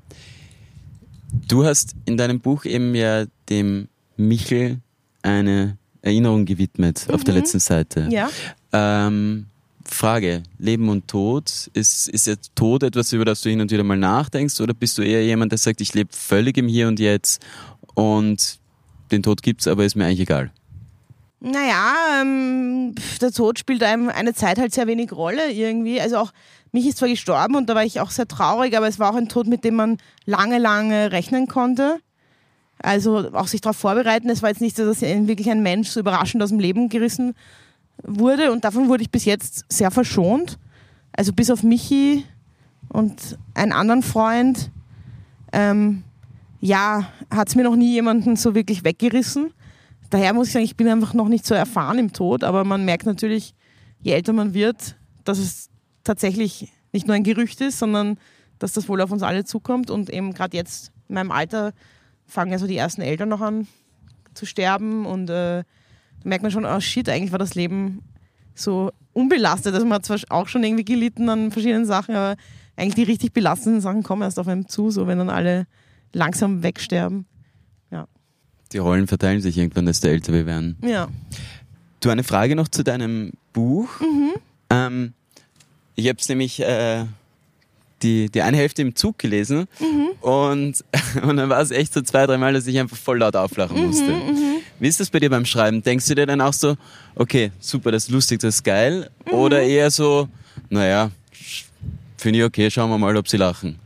du hast in deinem Buch eben ja dem Michel eine Erinnerung gewidmet auf der letzten Seite. Ja. Ähm, Frage, Leben und Tod, ist, ist jetzt Tod etwas, über das du hin und wieder mal nachdenkst oder bist du eher jemand, der sagt, ich lebe völlig im Hier und Jetzt und den Tod gibt's, aber ist mir eigentlich egal? Naja, ähm, der Tod spielt einem eine Zeit halt sehr wenig Rolle irgendwie. Also auch mich ist zwar gestorben und da war ich auch sehr traurig, aber es war auch ein Tod, mit dem man lange, lange rechnen konnte. Also auch sich darauf vorbereiten. Es war jetzt nicht so, dass wirklich ein Mensch so überraschend aus dem Leben gerissen wurde und davon wurde ich bis jetzt sehr verschont. Also bis auf Michi und einen anderen Freund, ähm, ja, hat es mir noch nie jemanden so wirklich weggerissen daher muss ich sagen, ich bin einfach noch nicht so erfahren im Tod, aber man merkt natürlich, je älter man wird, dass es tatsächlich nicht nur ein Gerücht ist, sondern dass das wohl auf uns alle zukommt. Und eben gerade jetzt in meinem Alter fangen ja so die ersten Eltern noch an zu sterben und äh, merkt man schon, oh shit, eigentlich war das Leben so unbelastet. Also man hat zwar auch schon irgendwie gelitten an verschiedenen Sachen, aber eigentlich die richtig belastenden Sachen kommen erst auf einem zu, so wenn dann alle langsam wegsterben. Die Rollen verteilen sich irgendwann, desto älter wir werden. Ja. Du, eine Frage noch zu deinem Buch. Ähm, ich habe es nämlich äh, die, die eine Hälfte im Zug gelesen und, [laughs] und dann war es echt so zwei, dreimal, dass ich einfach voll laut auflachen musste. Wie ist das bei dir beim Schreiben? Denkst du dir dann auch so, okay, super, das ist lustig, das ist geil? Oder eher so, naja, finde ich okay, schauen wir mal, ob sie lachen.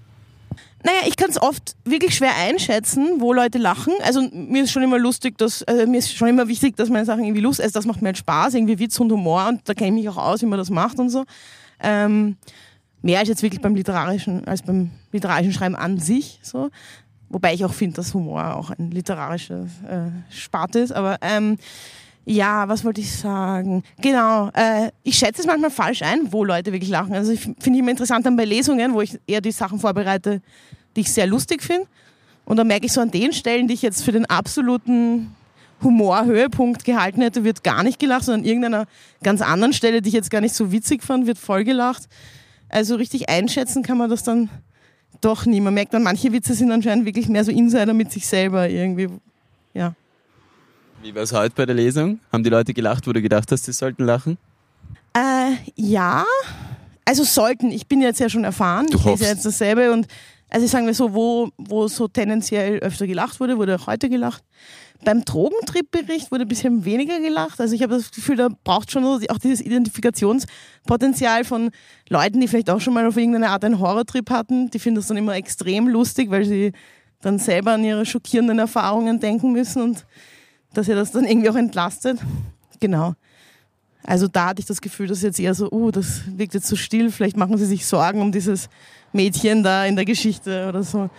Naja, ich kann es oft wirklich schwer einschätzen, wo Leute lachen. Also mir ist schon immer lustig, dass, also mir ist schon immer wichtig, dass meine Sachen irgendwie lustig, also das macht mir halt Spaß, irgendwie Witz und Humor und da kenne ich mich auch aus, wie man das macht und so. Ähm, mehr als jetzt wirklich beim literarischen, als beim literarischen Schreiben an sich, so. Wobei ich auch finde, dass Humor auch ein literarischer äh, Spart ist, aber ähm, ja, was wollte ich sagen? Genau, äh, ich schätze es manchmal falsch ein, wo Leute wirklich lachen. Also ich finde ich immer interessant dann bei Lesungen, wo ich eher die Sachen vorbereite, die ich sehr lustig finde. Und dann merke ich so an den Stellen, die ich jetzt für den absoluten Humorhöhepunkt gehalten hätte, wird gar nicht gelacht, sondern an irgendeiner ganz anderen Stelle, die ich jetzt gar nicht so witzig fand, wird voll gelacht. Also richtig einschätzen kann man das dann doch nie. Man merkt dann, manche Witze sind anscheinend wirklich mehr so Insider mit sich selber irgendwie. Ja. Wie war es heute bei der Lesung? Haben die Leute gelacht, wo du gedacht hast, sie sollten lachen? Äh, ja, also sollten. Ich bin jetzt ja schon erfahren. Du ich lese hoffst. ja jetzt dasselbe und also sagen wir so, wo, wo so tendenziell öfter gelacht wurde, wurde auch heute gelacht. Beim Drogentrip-Bericht wurde ein bisschen weniger gelacht. Also ich habe das Gefühl, da braucht schon auch dieses Identifikationspotenzial von Leuten, die vielleicht auch schon mal auf irgendeine Art einen Horrortrip hatten. Die finden das dann immer extrem lustig, weil sie dann selber an ihre schockierenden Erfahrungen denken müssen und dass ihr das dann irgendwie auch entlastet. Genau. Also da hatte ich das Gefühl, dass jetzt eher so, uh, das wirkt jetzt so still, vielleicht machen sie sich Sorgen um dieses Mädchen da in der Geschichte oder so.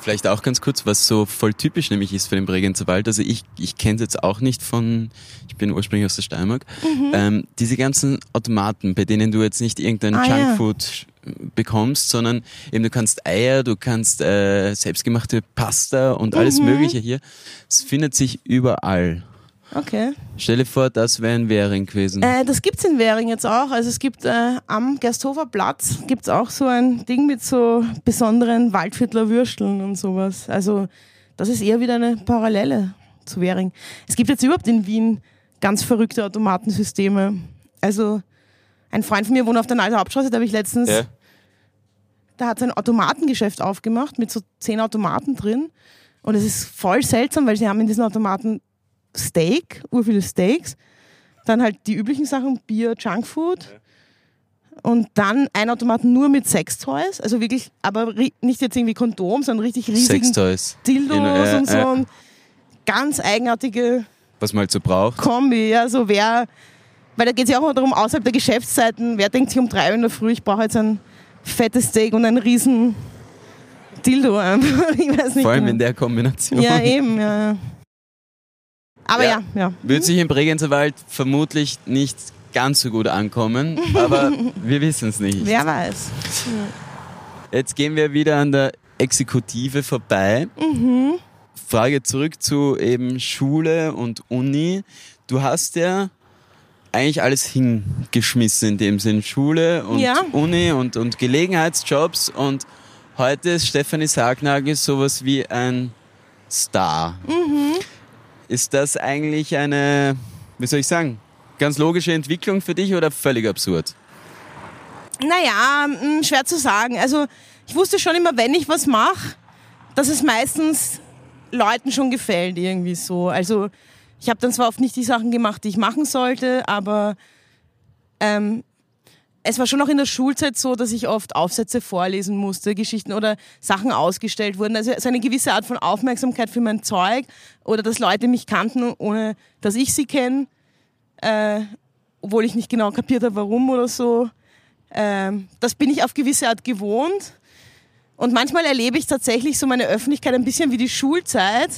Vielleicht auch ganz kurz, was so voll typisch nämlich ist für den Bregenzer Wald. Also ich, ich kenne es jetzt auch nicht von, ich bin ursprünglich aus der Steiermark, mhm. ähm, diese ganzen Automaten, bei denen du jetzt nicht irgendein ah, Junkfood ja. bekommst, sondern eben du kannst Eier, du kannst äh, selbstgemachte Pasta und alles mhm. Mögliche hier. Es findet sich überall. Okay. Stell dir vor, das wäre in Währing gewesen. Äh, das gibt's in Währing jetzt auch. Also es gibt äh, am Gersthofer Platz gibt's auch so ein Ding mit so besonderen Waldviertler Würsteln und sowas. Also das ist eher wieder eine Parallele zu Währing. Es gibt jetzt überhaupt in Wien ganz verrückte Automatensysteme. Also ein Freund von mir wohnt auf der Neuen Hauptstraße, da habe ich letztens, ja. da hat sein Automatengeschäft aufgemacht mit so zehn Automaten drin. Und es ist voll seltsam, weil sie haben in diesen Automaten Steak, ur viele Steaks, dann halt die üblichen Sachen, Bier, Junkfood. Und dann ein Automaten nur mit Sextoys, also wirklich, aber nicht jetzt irgendwie Kondom, sondern richtig riesigen Sextoys. Dildos In, äh, und so. Äh. Und ganz eigenartige Was man halt so braucht. Kombi, ja, so wer, weil da geht es ja auch mal darum, außerhalb der Geschäftszeiten, wer denkt sich um drei Uhr in der Früh, ich brauche jetzt ein fettes Steak und einen riesen Dildo einfach. [laughs] Ich weiß nicht Vor allem genau. in der Kombination. Ja, eben, ja. Aber ja, ja. Wird sich im Bregenzer Wald vermutlich nicht ganz so gut ankommen, [laughs] aber wir wissen es nicht. Wer weiß. Jetzt gehen wir wieder an der Exekutive vorbei. Mhm. Frage zurück zu eben Schule und Uni. Du hast ja eigentlich alles hingeschmissen in dem Sinn. Schule und ja. Uni und, und Gelegenheitsjobs und heute ist Stefanie Sargnagel sowas wie ein Star. Mhm. Ist das eigentlich eine, wie soll ich sagen, ganz logische Entwicklung für dich oder völlig absurd? Naja, hm, schwer zu sagen. Also ich wusste schon immer, wenn ich was mache, dass es meistens Leuten schon gefällt irgendwie so. Also ich habe dann zwar oft nicht die Sachen gemacht, die ich machen sollte, aber ähm, es war schon auch in der Schulzeit so, dass ich oft Aufsätze vorlesen musste, Geschichten oder Sachen ausgestellt wurden. Also so eine gewisse Art von Aufmerksamkeit für mein Zeug oder dass Leute mich kannten, ohne dass ich sie kenne, äh, obwohl ich nicht genau kapiert habe, warum oder so. Äh, das bin ich auf gewisse Art gewohnt. Und manchmal erlebe ich tatsächlich so meine Öffentlichkeit ein bisschen wie die Schulzeit.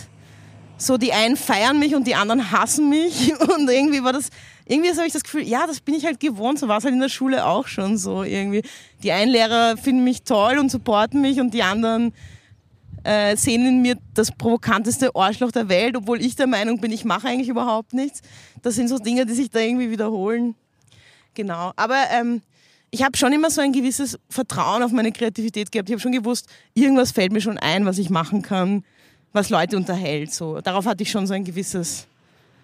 So die einen feiern mich und die anderen hassen mich. [laughs] Und irgendwie war das irgendwie habe ich das Gefühl, ja, das bin ich halt gewohnt, so war es halt in der Schule auch schon so irgendwie. Die einen Lehrer finden mich toll und supporten mich und die anderen äh, sehen in mir das provokanteste Arschloch der Welt, obwohl ich der Meinung bin, ich mache eigentlich überhaupt nichts. Das sind so Dinge, die sich da irgendwie wiederholen. Genau. Aber ähm, ich habe schon immer so ein gewisses Vertrauen auf meine Kreativität gehabt. Ich habe schon gewusst, irgendwas fällt mir schon ein, was ich machen kann, was Leute unterhält. So. Darauf hatte ich schon so ein gewisses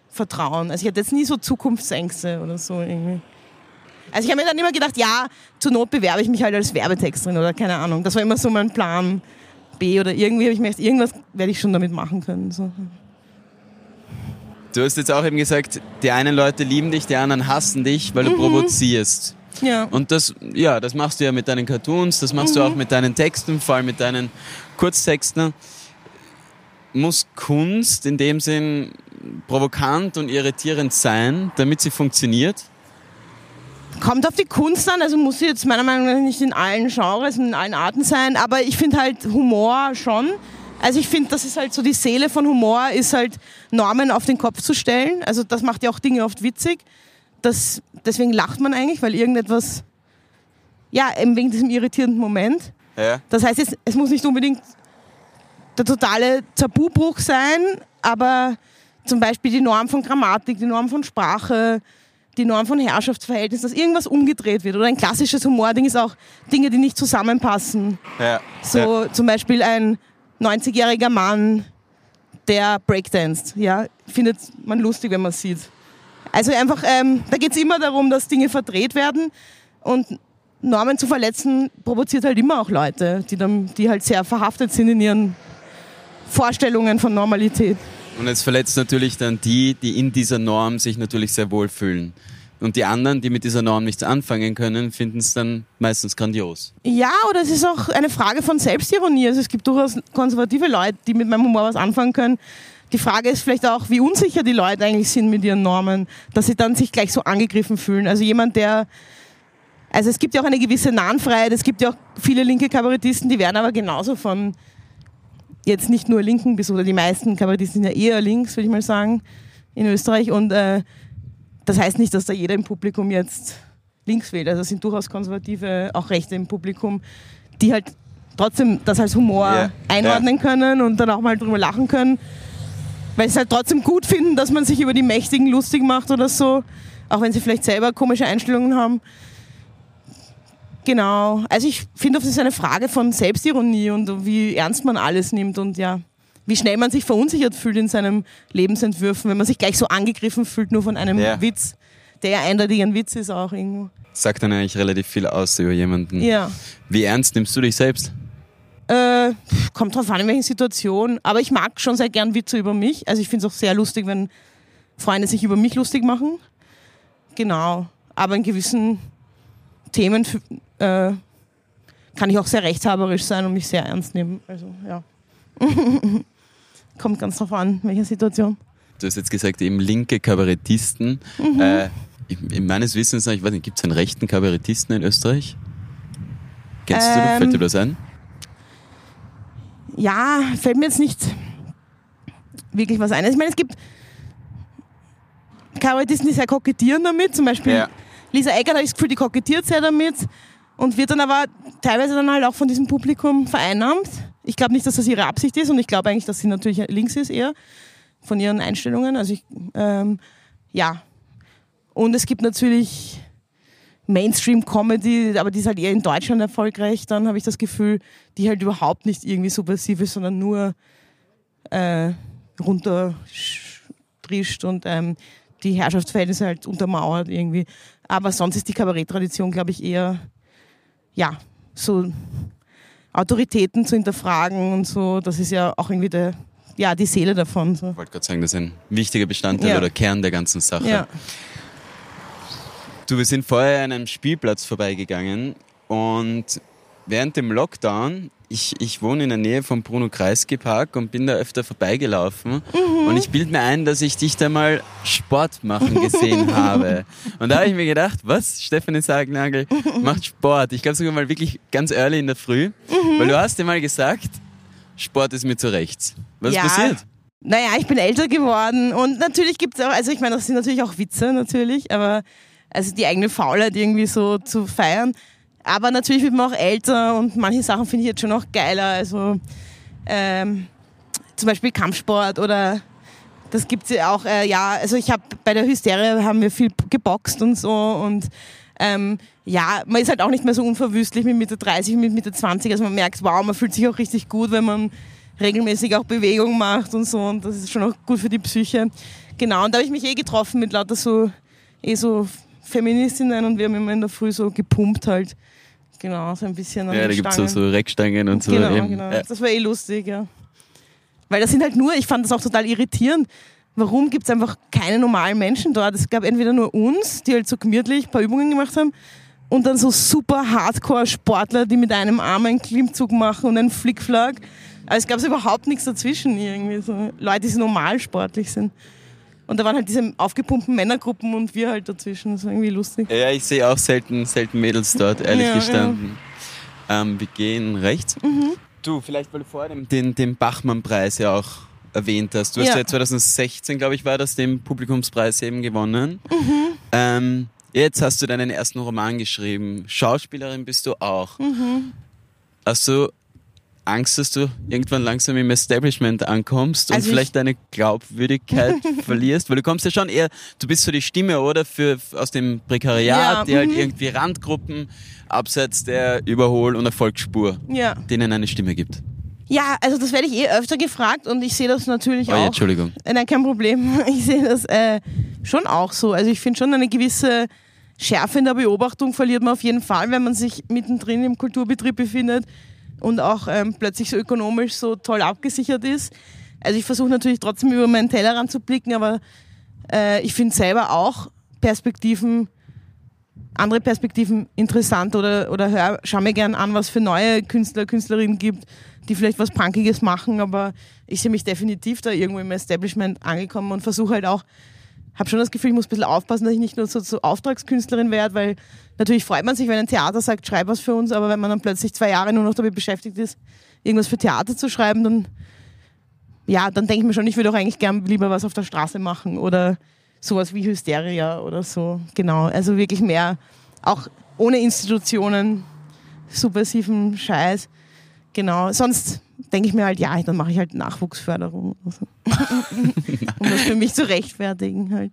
Vertrauen. Also ich hatte jetzt nie so Zukunftsängste oder so irgendwie. Also ich habe mir dann immer gedacht, ja, zur Not bewerbe ich mich halt als Werbetexterin oder keine Ahnung. Das war immer so mein Plan B oder irgendwie habe ich mir gedacht, irgendwas werde ich schon damit machen können. So. Du hast jetzt auch eben gesagt, die einen Leute lieben dich, die anderen hassen dich, weil du mhm. provozierst. Ja. Und das, ja, das machst du ja mit deinen Cartoons, das machst mhm. du auch mit deinen Texten, vor allem mit deinen Kurztexten. Muss Kunst in dem Sinn provokant und irritierend sein, damit sie funktioniert? Kommt auf die Kunst an, also muss sie jetzt meiner Meinung nach nicht in allen Genres, in allen Arten sein, aber ich finde halt Humor schon. Also ich finde, das ist halt so die Seele von Humor, ist halt Normen auf den Kopf zu stellen. Also das macht ja auch Dinge oft witzig. Das, deswegen lacht man eigentlich, weil irgendetwas, ja, eben wegen diesem irritierenden Moment. Ja. Das heißt, es, es muss nicht unbedingt der totale Tabubruch sein, aber zum Beispiel die Norm von Grammatik, die Norm von Sprache, die Norm von Herrschaftsverhältnis, dass irgendwas umgedreht wird. Oder ein klassisches Humording ist auch Dinge, die nicht zusammenpassen. Ja, so ja. zum Beispiel ein 90-jähriger Mann, der breakdanced. Ja, findet man lustig, wenn man es sieht. Also einfach, ähm, da geht es immer darum, dass Dinge verdreht werden und Normen zu verletzen provoziert halt immer auch Leute, die, dann, die halt sehr verhaftet sind in ihren Vorstellungen von Normalität. Und es verletzt natürlich dann die, die in dieser Norm sich natürlich sehr wohlfühlen. Und die anderen, die mit dieser Norm nichts anfangen können, finden es dann meistens grandios. Ja, oder es ist auch eine Frage von Selbstironie. Also es gibt durchaus konservative Leute, die mit meinem Humor was anfangen können. Die Frage ist vielleicht auch, wie unsicher die Leute eigentlich sind mit ihren Normen, dass sie dann sich gleich so angegriffen fühlen. Also jemand, der also es gibt ja auch eine gewisse Nahenfreiheit, es gibt ja auch viele linke Kabarettisten, die werden aber genauso von jetzt nicht nur linken bis oder die meisten Kabarettisten sind ja eher links, würde ich mal sagen, in Österreich. Und äh, das heißt nicht, dass da jeder im Publikum jetzt links wählt. Also es sind durchaus konservative, auch Rechte im Publikum, die halt trotzdem das als Humor Ja, einordnen können und dann auch mal drüber lachen können. Weil sie es halt trotzdem gut finden, dass man sich über die Mächtigen lustig macht oder so. Auch wenn sie vielleicht selber komische Einstellungen haben. Genau. Also ich finde, das ist eine Frage von Selbstironie und wie ernst man alles nimmt und ja, wie schnell man sich verunsichert fühlt in seinem Lebensentwürfen, wenn man sich gleich so angegriffen fühlt nur von einem Ja. Witz, der ja eindeutig ein Witz ist auch irgendwo. Sagt dann eigentlich relativ viel aus über jemanden. Ja. Wie ernst nimmst du dich selbst? Äh, kommt drauf an, in welchen Situationen. Aber ich mag schon sehr gern Witze über mich. Also ich finde es auch sehr lustig, wenn Freunde sich über mich lustig machen. Genau. Aber in gewissen Themen äh, kann ich auch sehr rechthaberisch sein und mich sehr ernst nehmen. Also ja. [laughs] Kommt ganz drauf an, welche Situation. Du hast jetzt gesagt, eben linke Kabarettisten. Mhm. Äh, in meines Wissens, ich weiß nicht, gibt es einen rechten Kabarettisten in Österreich? Kennst du, Ähm, fällt dir das ein? Ja, fällt mir jetzt nicht wirklich was ein. Also Ich meine, es gibt Kabarettisten, die sehr kokettieren damit. Zum Beispiel Ja. Lisa Eckert, habe ich das Gefühl, die kokettiert sehr damit und wird dann aber teilweise dann halt auch von diesem Publikum vereinnahmt. Ich glaube nicht, dass das ihre Absicht ist und ich glaube eigentlich, dass sie natürlich links ist eher von ihren Einstellungen. Also ich, ähm, ja. Und es gibt natürlich Mainstream-Comedy, aber die ist halt eher in Deutschland erfolgreich, dann habe ich das Gefühl, die halt überhaupt nicht irgendwie subversiv ist, sondern nur äh, runterstrischt und ähm, die Herrschaftsverhältnisse halt untermauert irgendwie. Aber sonst ist die Kabaretttradition, glaube ich, eher, ja, so Autoritäten zu hinterfragen und so, das ist ja auch irgendwie der, ja, die Seele davon. So. Ich wollte gerade sagen, das ist ein wichtiger Bestandteil Ja. oder Kern der ganzen Sache. Ja. Du, wir sind vorher an einem Spielplatz vorbeigegangen und während dem Lockdown, ich, ich wohne in der Nähe vom Bruno Kreisky Park und bin da öfter vorbeigelaufen Mhm. und ich bilde mir ein, dass ich dich da mal Sport machen gesehen [laughs] habe. Und da habe ich mir gedacht, was? Stefanie Sagnagel [laughs] macht Sport. Ich glaube sogar mal wirklich ganz early in der Früh, Mhm. weil du hast dir mal gesagt, Sport ist mir zu rechts. Was Ja. ist passiert? Naja, ich bin älter geworden und natürlich gibt es auch, also ich meine, das sind natürlich auch Witze natürlich, aber also die eigene Faulheit irgendwie so zu feiern. Aber natürlich wird man auch älter und manche Sachen finde ich jetzt schon auch geiler. Also ähm, zum Beispiel Kampfsport oder das gibt's ja auch, äh, ja, also ich habe bei der Hysterie haben wir viel geboxt und so und ähm, ja, man ist halt auch nicht mehr so unverwüstlich mit Mitte 30, mit Mitte 20, also man merkt, wow, man fühlt sich auch richtig gut, wenn man regelmäßig auch Bewegung macht und so und das ist schon auch gut für die Psyche. Genau, und da habe ich mich eh getroffen mit lauter so, eh so Feministinnen und wir haben immer in der Früh so gepumpt halt. Genau, so ein bisschen Ja, da gibt es so, so Reckstangen und so. Genau, eben. genau. Das war eh lustig, ja. Weil das sind halt nur, ich fand das auch total irritierend. Warum gibt es einfach keine normalen Menschen dort? Es gab entweder nur uns, die halt so gemütlich ein paar Übungen gemacht haben, und dann so super Hardcore-Sportler, die mit einem Arm einen Klimmzug machen und einen Flickflack. Also es gab überhaupt nichts dazwischen irgendwie. So Leute, die so normal sportlich sind. Und da waren halt diese aufgepumpten Männergruppen und wir halt dazwischen. Das war irgendwie lustig. Ja, ich sehe auch selten, selten Mädels dort, ehrlich Ja, gestanden. Ähm, wir gehen rechts. Mhm. Du, vielleicht, weil du vorher den, den, Bachmann-Preis ja auch erwähnt hast. Du hast Ja. ja 2016, glaube ich, war das, den Publikumspreis eben gewonnen. Mhm. Ähm, jetzt hast du deinen ersten Roman geschrieben. Schauspielerin bist du auch. Mhm. Hast du Angst, dass du irgendwann langsam im Establishment ankommst und Also ich- vielleicht deine Glaubwürdigkeit [laughs] verlierst? Weil du kommst ja schon eher, du bist so die Stimme, oder? Für, aus dem Prekariat, Ja, die halt mhm. irgendwie Randgruppen abseits der Überhol- und Erfolgsspur, Ja. denen eine Stimme gibt. Ja, also das werde ich eh öfter gefragt und ich sehe das natürlich Oh, ja, auch. Entschuldigung. Äh, Nein, kein Problem. [laughs] Ich sehe das äh, schon auch so. Also ich finde schon eine gewisse Schärfe in der Beobachtung verliert man auf jeden Fall, wenn man sich mittendrin im Kulturbetrieb befindet und auch ähm, plötzlich so ökonomisch so toll abgesichert ist. Also ich versuche natürlich trotzdem über meinen Tellerrand zu blicken, aber äh, ich finde selber auch, Perspektiven, andere Perspektiven interessant oder, oder hör, schau mir gern an, was für neue Künstler, Künstlerinnen gibt, die vielleicht was Punkiges machen, aber ich sehe mich definitiv da irgendwo im Establishment angekommen und versuche halt auch, habe schon das Gefühl, ich muss ein bisschen aufpassen, dass ich nicht nur so, so Auftragskünstlerin werde, weil natürlich freut man sich, wenn ein Theater sagt, schreib was für uns, aber wenn man dann plötzlich zwei Jahre nur noch damit beschäftigt ist, irgendwas für Theater zu schreiben, dann ja, dann denke ich mir schon, ich würde auch eigentlich gern lieber was auf der Straße machen oder sowas wie Hysteria oder so. Genau, also wirklich mehr, auch ohne Institutionen, subversiven Scheiß. Genau, sonst denke ich mir halt, ja, dann mache ich halt Nachwuchsförderung. So. [laughs] um das für mich zu rechtfertigen halt.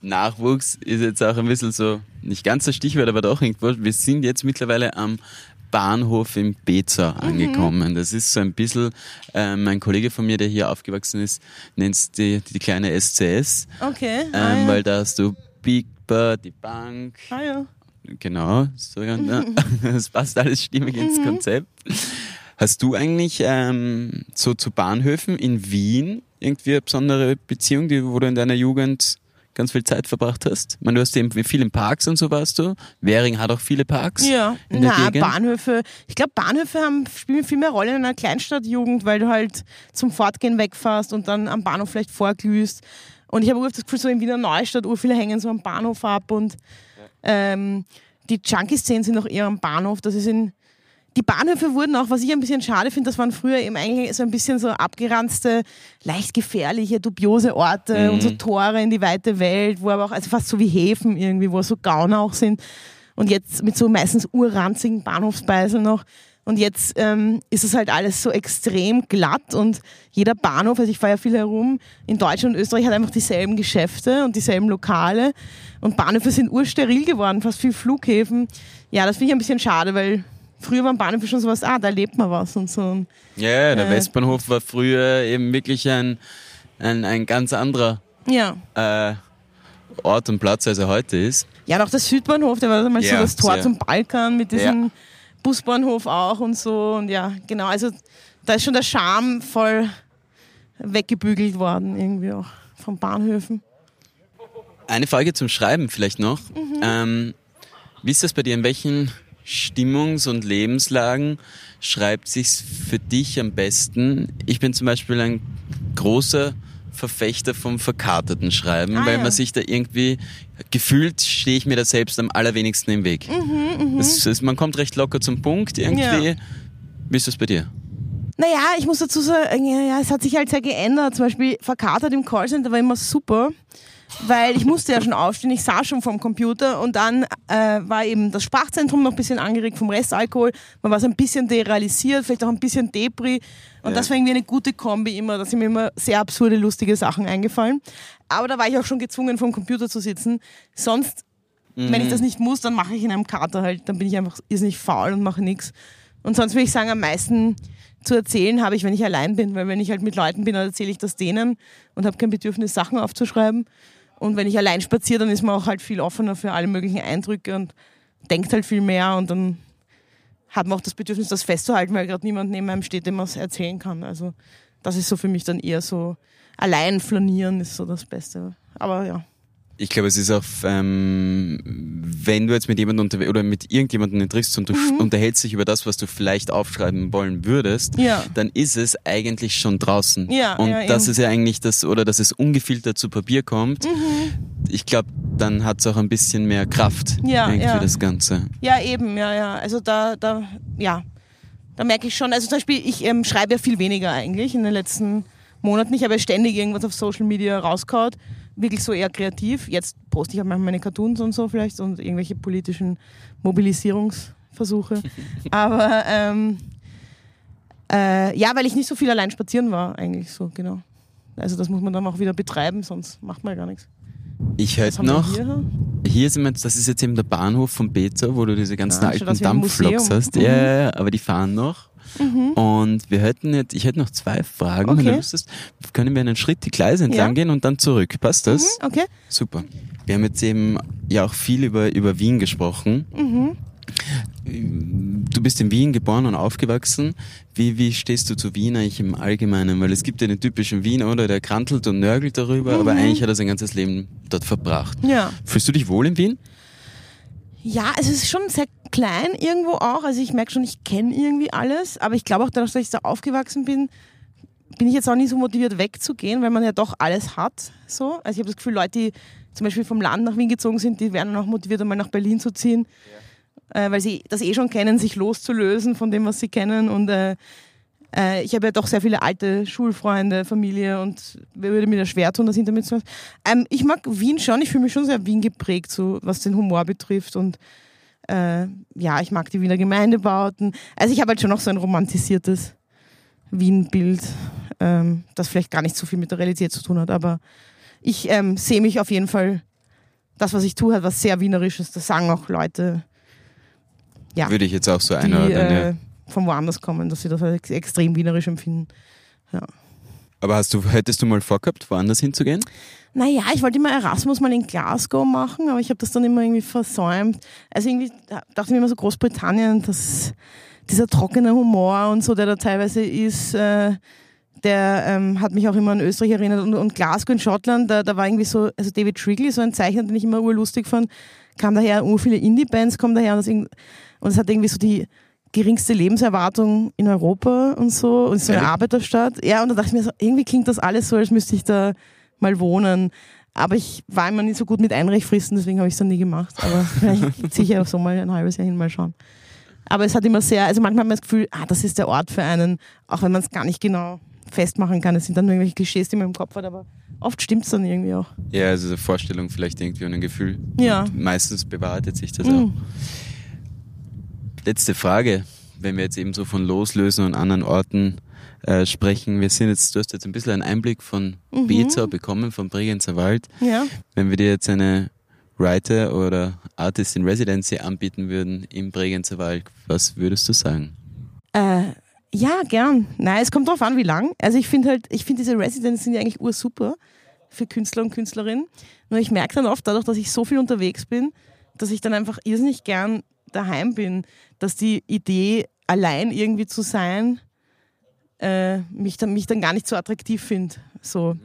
Nachwuchs ist jetzt auch ein bisschen so, nicht ganz das Stichwort, aber doch irgendwo. Wir sind jetzt mittlerweile am Bahnhof im Beza angekommen. Mhm. Das ist so ein bisschen, äh, mein Kollege von mir, der hier aufgewachsen ist, nennt es die, die kleine SCS. Okay. Ähm, ah, ja. Weil da hast du Big Bird, die Bank. Ah ja. Genau, so ja, mhm. [laughs] [laughs] das passt alles stimmig ins mhm. Konzept. Hast du eigentlich ähm, so zu Bahnhöfen in Wien irgendwie eine besondere Beziehung, die, wo du in deiner Jugend ganz viel Zeit verbracht hast? Ich meine, du hast eben viel in Parks und so warst du. Währing hat auch viele Parks. Ja, in der Na, Gegend. Bahnhöfe. Ich glaube, Bahnhöfe haben, spielen viel mehr Rolle in einer Kleinstadtjugend, weil du halt zum Fortgehen wegfährst und dann am Bahnhof vielleicht vorglühst. Und ich habe oft das Gefühl, so in Wiener Neustadt, ur viele hängen so am Bahnhof ab und ähm, die Junkie-Szenen sind auch eher am Bahnhof. Das ist in die Bahnhöfe wurden auch, was ich ein bisschen schade finde, das waren früher eben eigentlich so ein bisschen so abgeranzte, leicht gefährliche, dubiose Orte mhm. und so Tore in die weite Welt, wo aber auch, also fast so wie Häfen irgendwie, wo so Gauner auch sind. Und jetzt mit so meistens urranzigen Bahnhofspeiseln noch. Und jetzt ähm, ist es halt alles so extrem glatt und jeder Bahnhof, also ich fahre ja viel herum, in Deutschland und Österreich hat einfach dieselben Geschäfte und dieselben Lokale und Bahnhöfe sind ursteril geworden, fast wie Flughäfen. Ja, das finde ich ein bisschen schade, weil früher waren Bahnhöfe schon sowas, ah, da lebt man was und so. Ja, der äh, Westbahnhof war früher eben wirklich ein, ein, ein ganz anderer ja. äh, Ort und Platz, als er heute ist. Ja, und auch der Südbahnhof, der war damals ja, so das Tor sehr. zum Balkan mit diesem ja. Busbahnhof auch und so. Und ja, genau, also da ist schon der Charme voll weggebügelt worden, irgendwie auch von Bahnhöfen. Eine Frage zum Schreiben vielleicht noch. Mhm. Ähm, wie ist das bei dir? In welchen Stimmungs- und Lebenslagen schreibt sich's für dich am besten? Ich bin zum Beispiel ein großer Verfechter vom verkaterten Schreiben, ah, weil ja. man sich da irgendwie gefühlt stehe ich mir da selbst am allerwenigsten im Weg. Mhm, mhm. das, man kommt recht locker zum Punkt irgendwie. Ja. Wie ist das bei dir? Naja, ich muss dazu sagen, ja, es hat sich halt sehr geändert. Zum Beispiel verkatert im Callcenter war immer super weil ich musste ja schon aufstehen, ich saß schon vom Computer und dann äh, war eben das Sprachzentrum noch ein bisschen angeregt vom Restalkohol, man war so ein bisschen derealisiert, vielleicht auch ein bisschen Depri und ja. das war irgendwie eine gute Kombi immer, da sind mir immer sehr absurde, lustige Sachen eingefallen. Aber da war ich auch schon gezwungen, vom Computer zu sitzen. Sonst, mhm. wenn ich das nicht muss, dann mache ich in einem Kater halt, dann bin ich einfach nicht faul und mache nichts. Und sonst würde ich sagen, am meisten zu erzählen habe ich, wenn ich allein bin, weil wenn ich halt mit Leuten bin, dann erzähle ich das denen und habe kein Bedürfnis, Sachen aufzuschreiben. Und wenn ich allein spaziere, dann ist man auch halt viel offener für alle möglichen Eindrücke und denkt halt viel mehr und dann hat man auch das Bedürfnis, das festzuhalten, weil gerade niemand neben einem steht, dem man es erzählen kann. Also das ist so für mich dann eher so, allein flanieren ist so das Beste. Aber ja. Ich glaube, es ist auch, ähm, wenn du jetzt mit jemandem unter oder mit irgendjemandem triffst und du mhm. unterhältst dich über das, was du vielleicht aufschreiben wollen würdest, ja. dann ist es eigentlich schon draußen. Ja, und ja, das eben. ist ja eigentlich das, oder dass es ungefiltert zu Papier kommt. Mhm. Ich glaube, dann hat es auch ein bisschen mehr Kraft ja. für das Ganze. Ja, eben, ja, ja. Also da, da, ja. Da merke ich schon, also zum Beispiel, ich ähm, schreibe ja viel weniger eigentlich in den letzten Monaten. Ich habe ja ständig irgendwas auf Social Media rausgehauen wirklich so eher kreativ. Jetzt poste ich auch manchmal meine Cartoons und so vielleicht und irgendwelche politischen Mobilisierungsversuche. [laughs] Aber ähm, äh, ja, weil ich nicht so viel allein spazieren war, eigentlich so, genau. Also das muss man dann auch wieder betreiben, sonst macht man ja gar nichts. Ich hätte noch, hier? hier sind wir jetzt, das ist jetzt eben der Bahnhof von Beza, wo du diese ganzen ah, alten Dampfloks hast. [laughs] Mhm. Ja, aber die fahren noch. Mhm. Und wir hätten jetzt, ich hätte noch zwei Fragen. Okay. Wenn du wüsstest, können wir einen Schritt die Gleise entlang ja. gehen und dann zurück. Passt das? Mhm. Okay. Super. Wir haben jetzt eben ja auch viel über, über Wien gesprochen. Mhm. Du bist in Wien geboren und aufgewachsen. Wie, wie stehst du zu Wien eigentlich im Allgemeinen? Weil es gibt ja den typischen Wien, oder? Der krantelt und nörgelt darüber, aber eigentlich hat er sein ganzes Leben dort verbracht. Ja. Fühlst du dich wohl in Wien? Ja, es ist schon sehr klein irgendwo auch. Also ich merke schon, ich kenne irgendwie alles. Aber ich glaube auch, dadurch, dass ich da aufgewachsen bin, bin ich jetzt auch nicht so motiviert wegzugehen, weil man ja doch alles hat. So. Also ich habe das Gefühl, Leute, die zum Beispiel vom Land nach Wien gezogen sind, die werden auch motiviert, einmal nach Berlin zu ziehen. Äh, weil sie das eh schon kennen, sich loszulösen von dem, was sie kennen. Und äh, äh, ich habe ja doch sehr viele alte Schulfreunde, Familie und würde mir das schwer tun, das hinter mir zu lassen. Ähm, ich mag Wien schon, ich fühle mich schon sehr Wien geprägt, so was den Humor betrifft und äh, ja, ich mag die Wiener Gemeindebauten. Also ich habe halt schon noch so ein romantisiertes Wien-Bild, ähm, das vielleicht gar nicht so viel mit der Realität zu tun hat, aber ich ähm, sehe mich auf jeden Fall, das, was ich tue, hat was sehr Wienerisches. Das sagen auch Leute, ja, Würde ich jetzt auch so einordnen. äh, von woanders kommen, dass sie das als extrem wienerisch empfinden. Aber hast du, hättest du mal vorgehabt, woanders hinzugehen? Naja, ich wollte immer Erasmus mal in Glasgow machen, aber ich habe das dann immer irgendwie versäumt. Also irgendwie dachte ich mir immer so Großbritannien, dass dieser trockene Humor und so, der da teilweise ist, äh, der ähm, hat mich auch immer an Österreich erinnert. Und, und Glasgow in Schottland, da, da war irgendwie so, also David Trigley, so ein Zeichner, den ich immer urlustig fand, kam daher, ur viele Indie-Bands kommen daher und es hat irgendwie so die geringste Lebenserwartung in Europa und so und so eine? Arbeiterstadt. Ja, und da dachte ich mir so, irgendwie klingt das alles so, als müsste ich da mal wohnen. Aber ich war immer nicht so gut mit Einreichfristen, deswegen habe ich es dann nie gemacht. Aber [laughs] vielleicht ich auch so mal ein halbes Jahr hin, mal schauen. Aber es hat immer sehr, also manchmal hat man das Gefühl, ah, das ist der Ort für einen, auch wenn man es gar nicht genau festmachen kann. Es sind dann nur irgendwelche Klischees, die man im Kopf hat, aber oft stimmt es dann irgendwie auch. Ja, also eine Vorstellung vielleicht irgendwie und ein Gefühl. Ja. Und meistens bewahrheitet sich das auch. Letzte Frage, wenn wir jetzt eben so von Loslösen und anderen Orten äh, sprechen. Wir sind jetzt, du hast jetzt ein bisschen einen Einblick von Mhm. Bezau bekommen, vom Bregenzer Wald. Ja. Wenn wir dir jetzt eine Writer oder Artist in Residency anbieten würden im Bregenzer Wald, was würdest du sagen? Äh, ja, gern. Nein, es kommt drauf an, wie lang. Also ich finde halt, ich finde diese Residents sind ja eigentlich ursuper für Künstler und Künstlerinnen. Nur ich merke dann oft dadurch, dass ich so viel unterwegs bin, dass ich dann einfach irrsinnig gern daheim bin, dass die Idee, allein irgendwie zu sein, äh, mich, dann, mich dann gar nicht so attraktiv finde. So.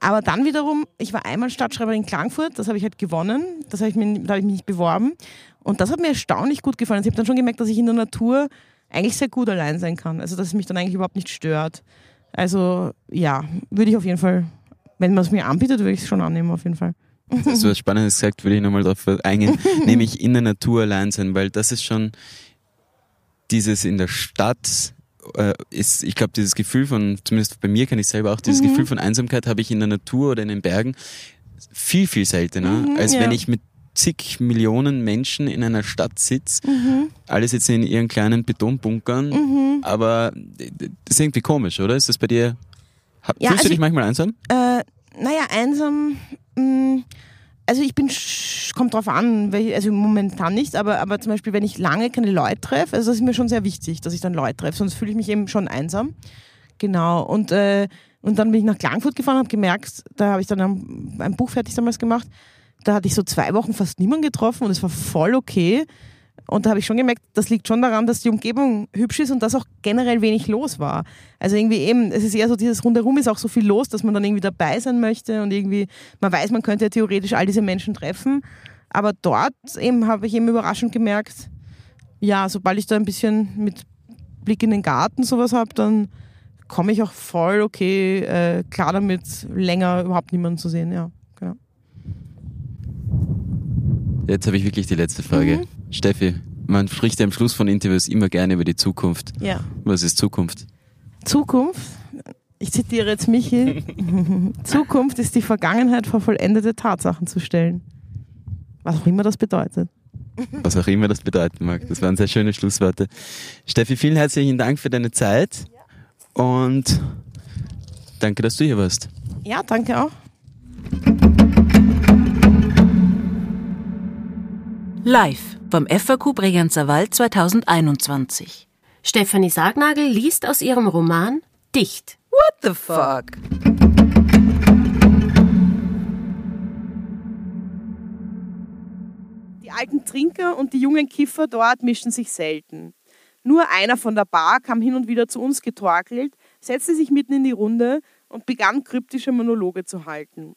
Aber dann wiederum, ich war einmal Stadtschreiberin in Klagenfurt, das habe ich halt gewonnen, das habe ich mir, da habe ich mich beworben. Und das hat mir erstaunlich gut gefallen. Also ich habe dann schon gemerkt, dass ich in der Natur eigentlich sehr gut allein sein kann. Also dass es mich dann eigentlich überhaupt nicht stört. Also ja, würde ich auf jeden Fall, wenn man es mir anbietet, würde ich es schon annehmen, auf jeden Fall. Hast du was Spannendes gesagt, würde ich nochmal darauf eingehen, [laughs] nämlich in der Natur allein sein, weil das ist schon dieses in der Stadt äh, ist, ich glaube, dieses Gefühl von, zumindest bei mir kann ich selber auch, dieses Gefühl von Einsamkeit habe ich in der Natur oder in den Bergen viel, viel seltener, Mhm, als ja. wenn ich mit zig Millionen Menschen in einer Stadt sitze. Alle sitzen in ihren kleinen Betonbunkern, Mhm. aber das ist irgendwie komisch, oder? Ist das bei dir? Hab, Ja, fühlst also du dich manchmal einsam? Äh, naja, einsam. Mh, also ich bin, kommt drauf an, also momentan nicht, aber, aber zum Beispiel, wenn ich lange keine Leute treffe, also das ist mir schon sehr wichtig, dass ich dann Leute treffe, sonst fühle ich mich eben schon einsam. Genau. Und, äh, und dann bin ich nach Klagenfurt gefahren und habe gemerkt, da habe ich dann ein, ein Buch fertig damals gemacht, da hatte ich so zwei Wochen fast niemanden getroffen und es war voll okay. Und da habe ich schon gemerkt, das liegt schon daran, dass die Umgebung hübsch ist und dass auch generell wenig los war. Also irgendwie eben, es ist eher so dieses Rundherum ist auch so viel los, dass man dann irgendwie dabei sein möchte und irgendwie, man weiß, man könnte ja theoretisch all diese Menschen treffen. Aber dort eben habe ich eben überraschend gemerkt, ja, sobald ich da ein bisschen mit Blick in den Garten sowas habe, dann komme ich auch voll okay äh, klar damit, länger überhaupt niemanden zu sehen, ja. Genau. Jetzt habe ich wirklich die letzte Frage. Mhm. Steffi, man spricht ja am Schluss von Interviews immer gerne über die Zukunft. Ja. Was ist Zukunft? Zukunft, ich zitiere jetzt Michi, [laughs] Zukunft ist die Vergangenheit vor vollendete Tatsachen zu stellen. Was auch immer das bedeutet. Was auch immer das bedeuten mag. Das waren sehr schöne Schlussworte. Steffi, vielen herzlichen Dank für deine Zeit und danke, dass du hier warst. Ja, danke auch. Live vom FAQ Bregenzer Wald 2021. Stefanie Sargnagel liest aus ihrem Roman Dicht. What the fuck? Die alten Trinker und die jungen Kiffer dort mischen sich selten. Nur einer von der Bar kam hin und wieder zu uns getorkelt, setzte sich mitten in die Runde und begann kryptische Monologe zu halten.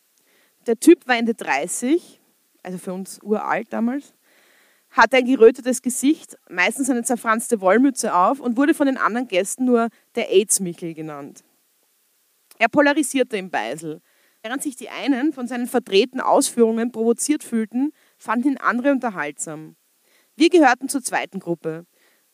Der Typ war Ende 30, also für uns uralt damals, hatte ein gerötetes Gesicht, meistens eine zerfranste Wollmütze auf und wurde von den anderen Gästen nur der AIDS-Michel genannt. Er polarisierte im Beisel. Während sich die einen von seinen verdrehten Ausführungen provoziert fühlten, fanden ihn andere unterhaltsam. Wir gehörten zur zweiten Gruppe.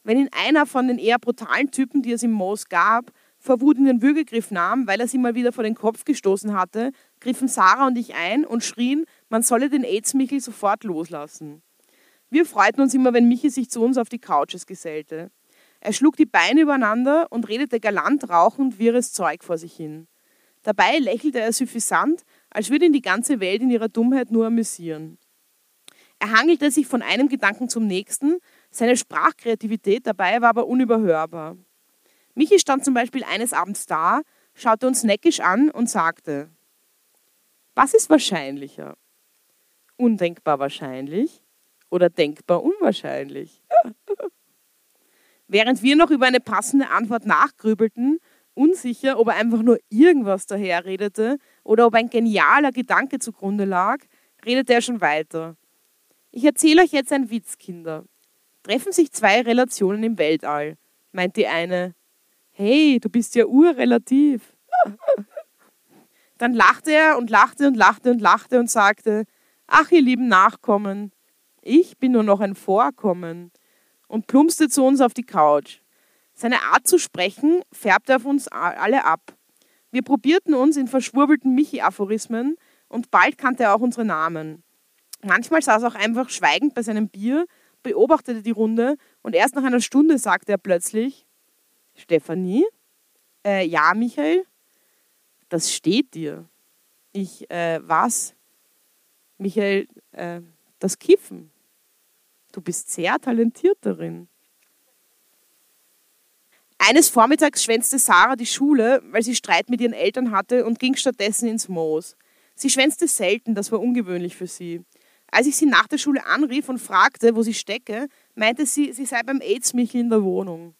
Wenn ihn einer von den eher brutalen Typen, die es im Moos gab, vor Wut in den Würgegriff nahm, weil er sie mal wieder vor den Kopf gestoßen hatte, griffen Sarah und ich ein und schrien, man solle den AIDS-Michel sofort loslassen. Wir freuten uns immer, wenn Michi sich zu uns auf die Couches gesellte. Er schlug die Beine übereinander und redete galant rauchend wirres Zeug vor sich hin. Dabei lächelte er suffisant, als würde ihn die ganze Welt in ihrer Dummheit nur amüsieren. Er hangelte sich von einem Gedanken zum nächsten, seine Sprachkreativität dabei war aber unüberhörbar. Michi stand zum Beispiel eines Abends da, schaute uns neckisch an und sagte, was ist wahrscheinlicher? Undenkbar wahrscheinlich oder denkbar unwahrscheinlich? [laughs] Während wir noch über eine passende Antwort nachgrübelten, unsicher, ob er einfach nur irgendwas daherredete oder ob ein genialer Gedanke zugrunde lag, redete er schon weiter. Ich erzähle euch jetzt einen Witz, Kinder. Treffen sich zwei Relationen im Weltall, meint die eine. Hey, du bist ja urrelativ. Dann lachte er und lachte und lachte und lachte und sagte, ach ihr lieben Nachkommen, ich bin nur noch ein Vorkommen und plumpste zu uns auf die Couch. Seine Art zu sprechen färbte auf uns alle ab. Wir probierten uns in verschwurbelten Michi-Aphorismen und bald kannte er auch unsere Namen. Manchmal saß er auch einfach schweigend bei seinem Bier, beobachtete die Runde und erst nach einer Stunde sagte er plötzlich: Stefanie? Äh, ja, Michael? Das steht dir. Ich, äh, was? Michael, äh, das Kiffen. Du bist sehr talentiert darin. Eines Vormittags schwänzte Sarah die Schule, weil sie Streit mit ihren Eltern hatte und ging stattdessen ins Moos. Sie schwänzte selten, das war ungewöhnlich für sie. Als ich sie nach der Schule anrief und fragte, wo sie stecke, meinte sie, sie sei beim AIDS-Michel in der Wohnung.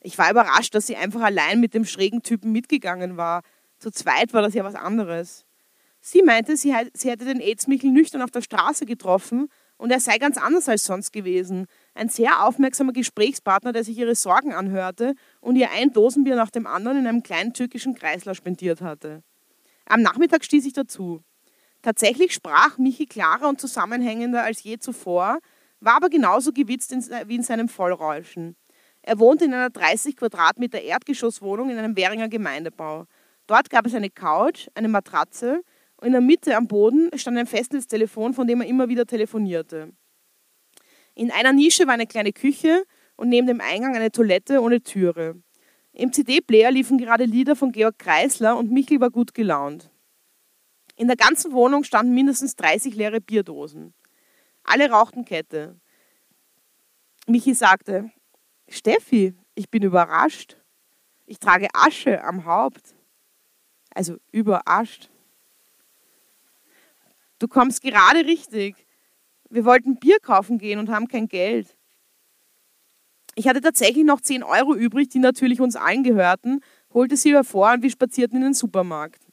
Ich war überrascht, dass sie einfach allein mit dem schrägen Typen mitgegangen war. Zu zweit war das ja was anderes. Sie meinte, sie, hätte den AIDS-Michel nüchtern auf der Straße getroffen und er sei ganz anders als sonst gewesen. Ein sehr aufmerksamer Gesprächspartner, der sich ihre Sorgen anhörte und ihr ein Dosenbier nach dem anderen in einem kleinen türkischen Kreisler spendiert hatte. Am Nachmittag stieß ich dazu. Tatsächlich sprach Michi klarer und zusammenhängender als je zuvor, war aber genauso gewitzt wie in seinem Vollrauschen. Er wohnte in einer 30 Quadratmeter Erdgeschosswohnung in einem Währinger Gemeindebau. Dort gab es eine Couch, eine Matratze in der Mitte am Boden stand ein Festnetztelefon, von dem er immer wieder telefonierte. In einer Nische war eine kleine Küche und neben dem Eingang eine Toilette ohne Türe. Im CD-Player liefen gerade Lieder von Georg Kreisler und Michel war gut gelaunt. In der ganzen Wohnung standen mindestens 30 leere Bierdosen. Alle rauchten Kette. Michi sagte, Steffi, ich bin überrascht. Ich trage Asche am Haupt. Also überascht. Du kommst gerade richtig. Wir wollten Bier kaufen gehen und haben kein Geld. Ich hatte tatsächlich noch 10 Euro übrig, die natürlich uns allen gehörten, holte sie hervor und wir spazierten in den Supermarkt.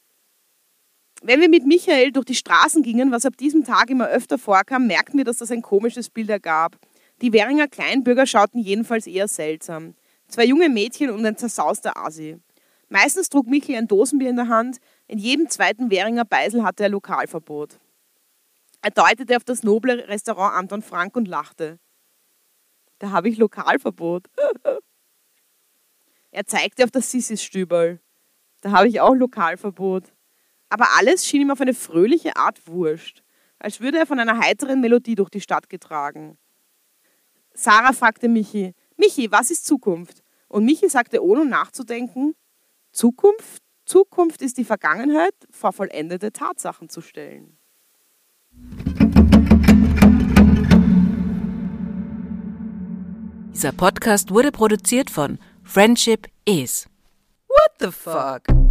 Wenn wir mit Michael durch die Straßen gingen, was ab diesem Tag immer öfter vorkam, merkten wir, dass das ein komisches Bild ergab. Die Währinger Kleinbürger schauten jedenfalls eher seltsam. Zwei junge Mädchen und ein zersauster Asi. Meistens trug Michael ein Dosenbier in der Hand, in jedem zweiten Währinger Beisel hatte er Lokalverbot. Er deutete auf das noble Restaurant Anton Frank und lachte. Da habe ich Lokalverbot. [laughs] er zeigte auf das Sissis-Stüberl. Da habe ich auch Lokalverbot. Aber alles schien ihm auf eine fröhliche Art wurscht, als würde er von einer heiteren Melodie durch die Stadt getragen. Sarah fragte Michi, Michi, was ist Zukunft? Und Michi sagte ohne nachzudenken, Zukunft? Zukunft ist die Vergangenheit vor vollendete Tatsachen zu stellen. Dieser Podcast wurde produziert von Friendship Is. What the fuck?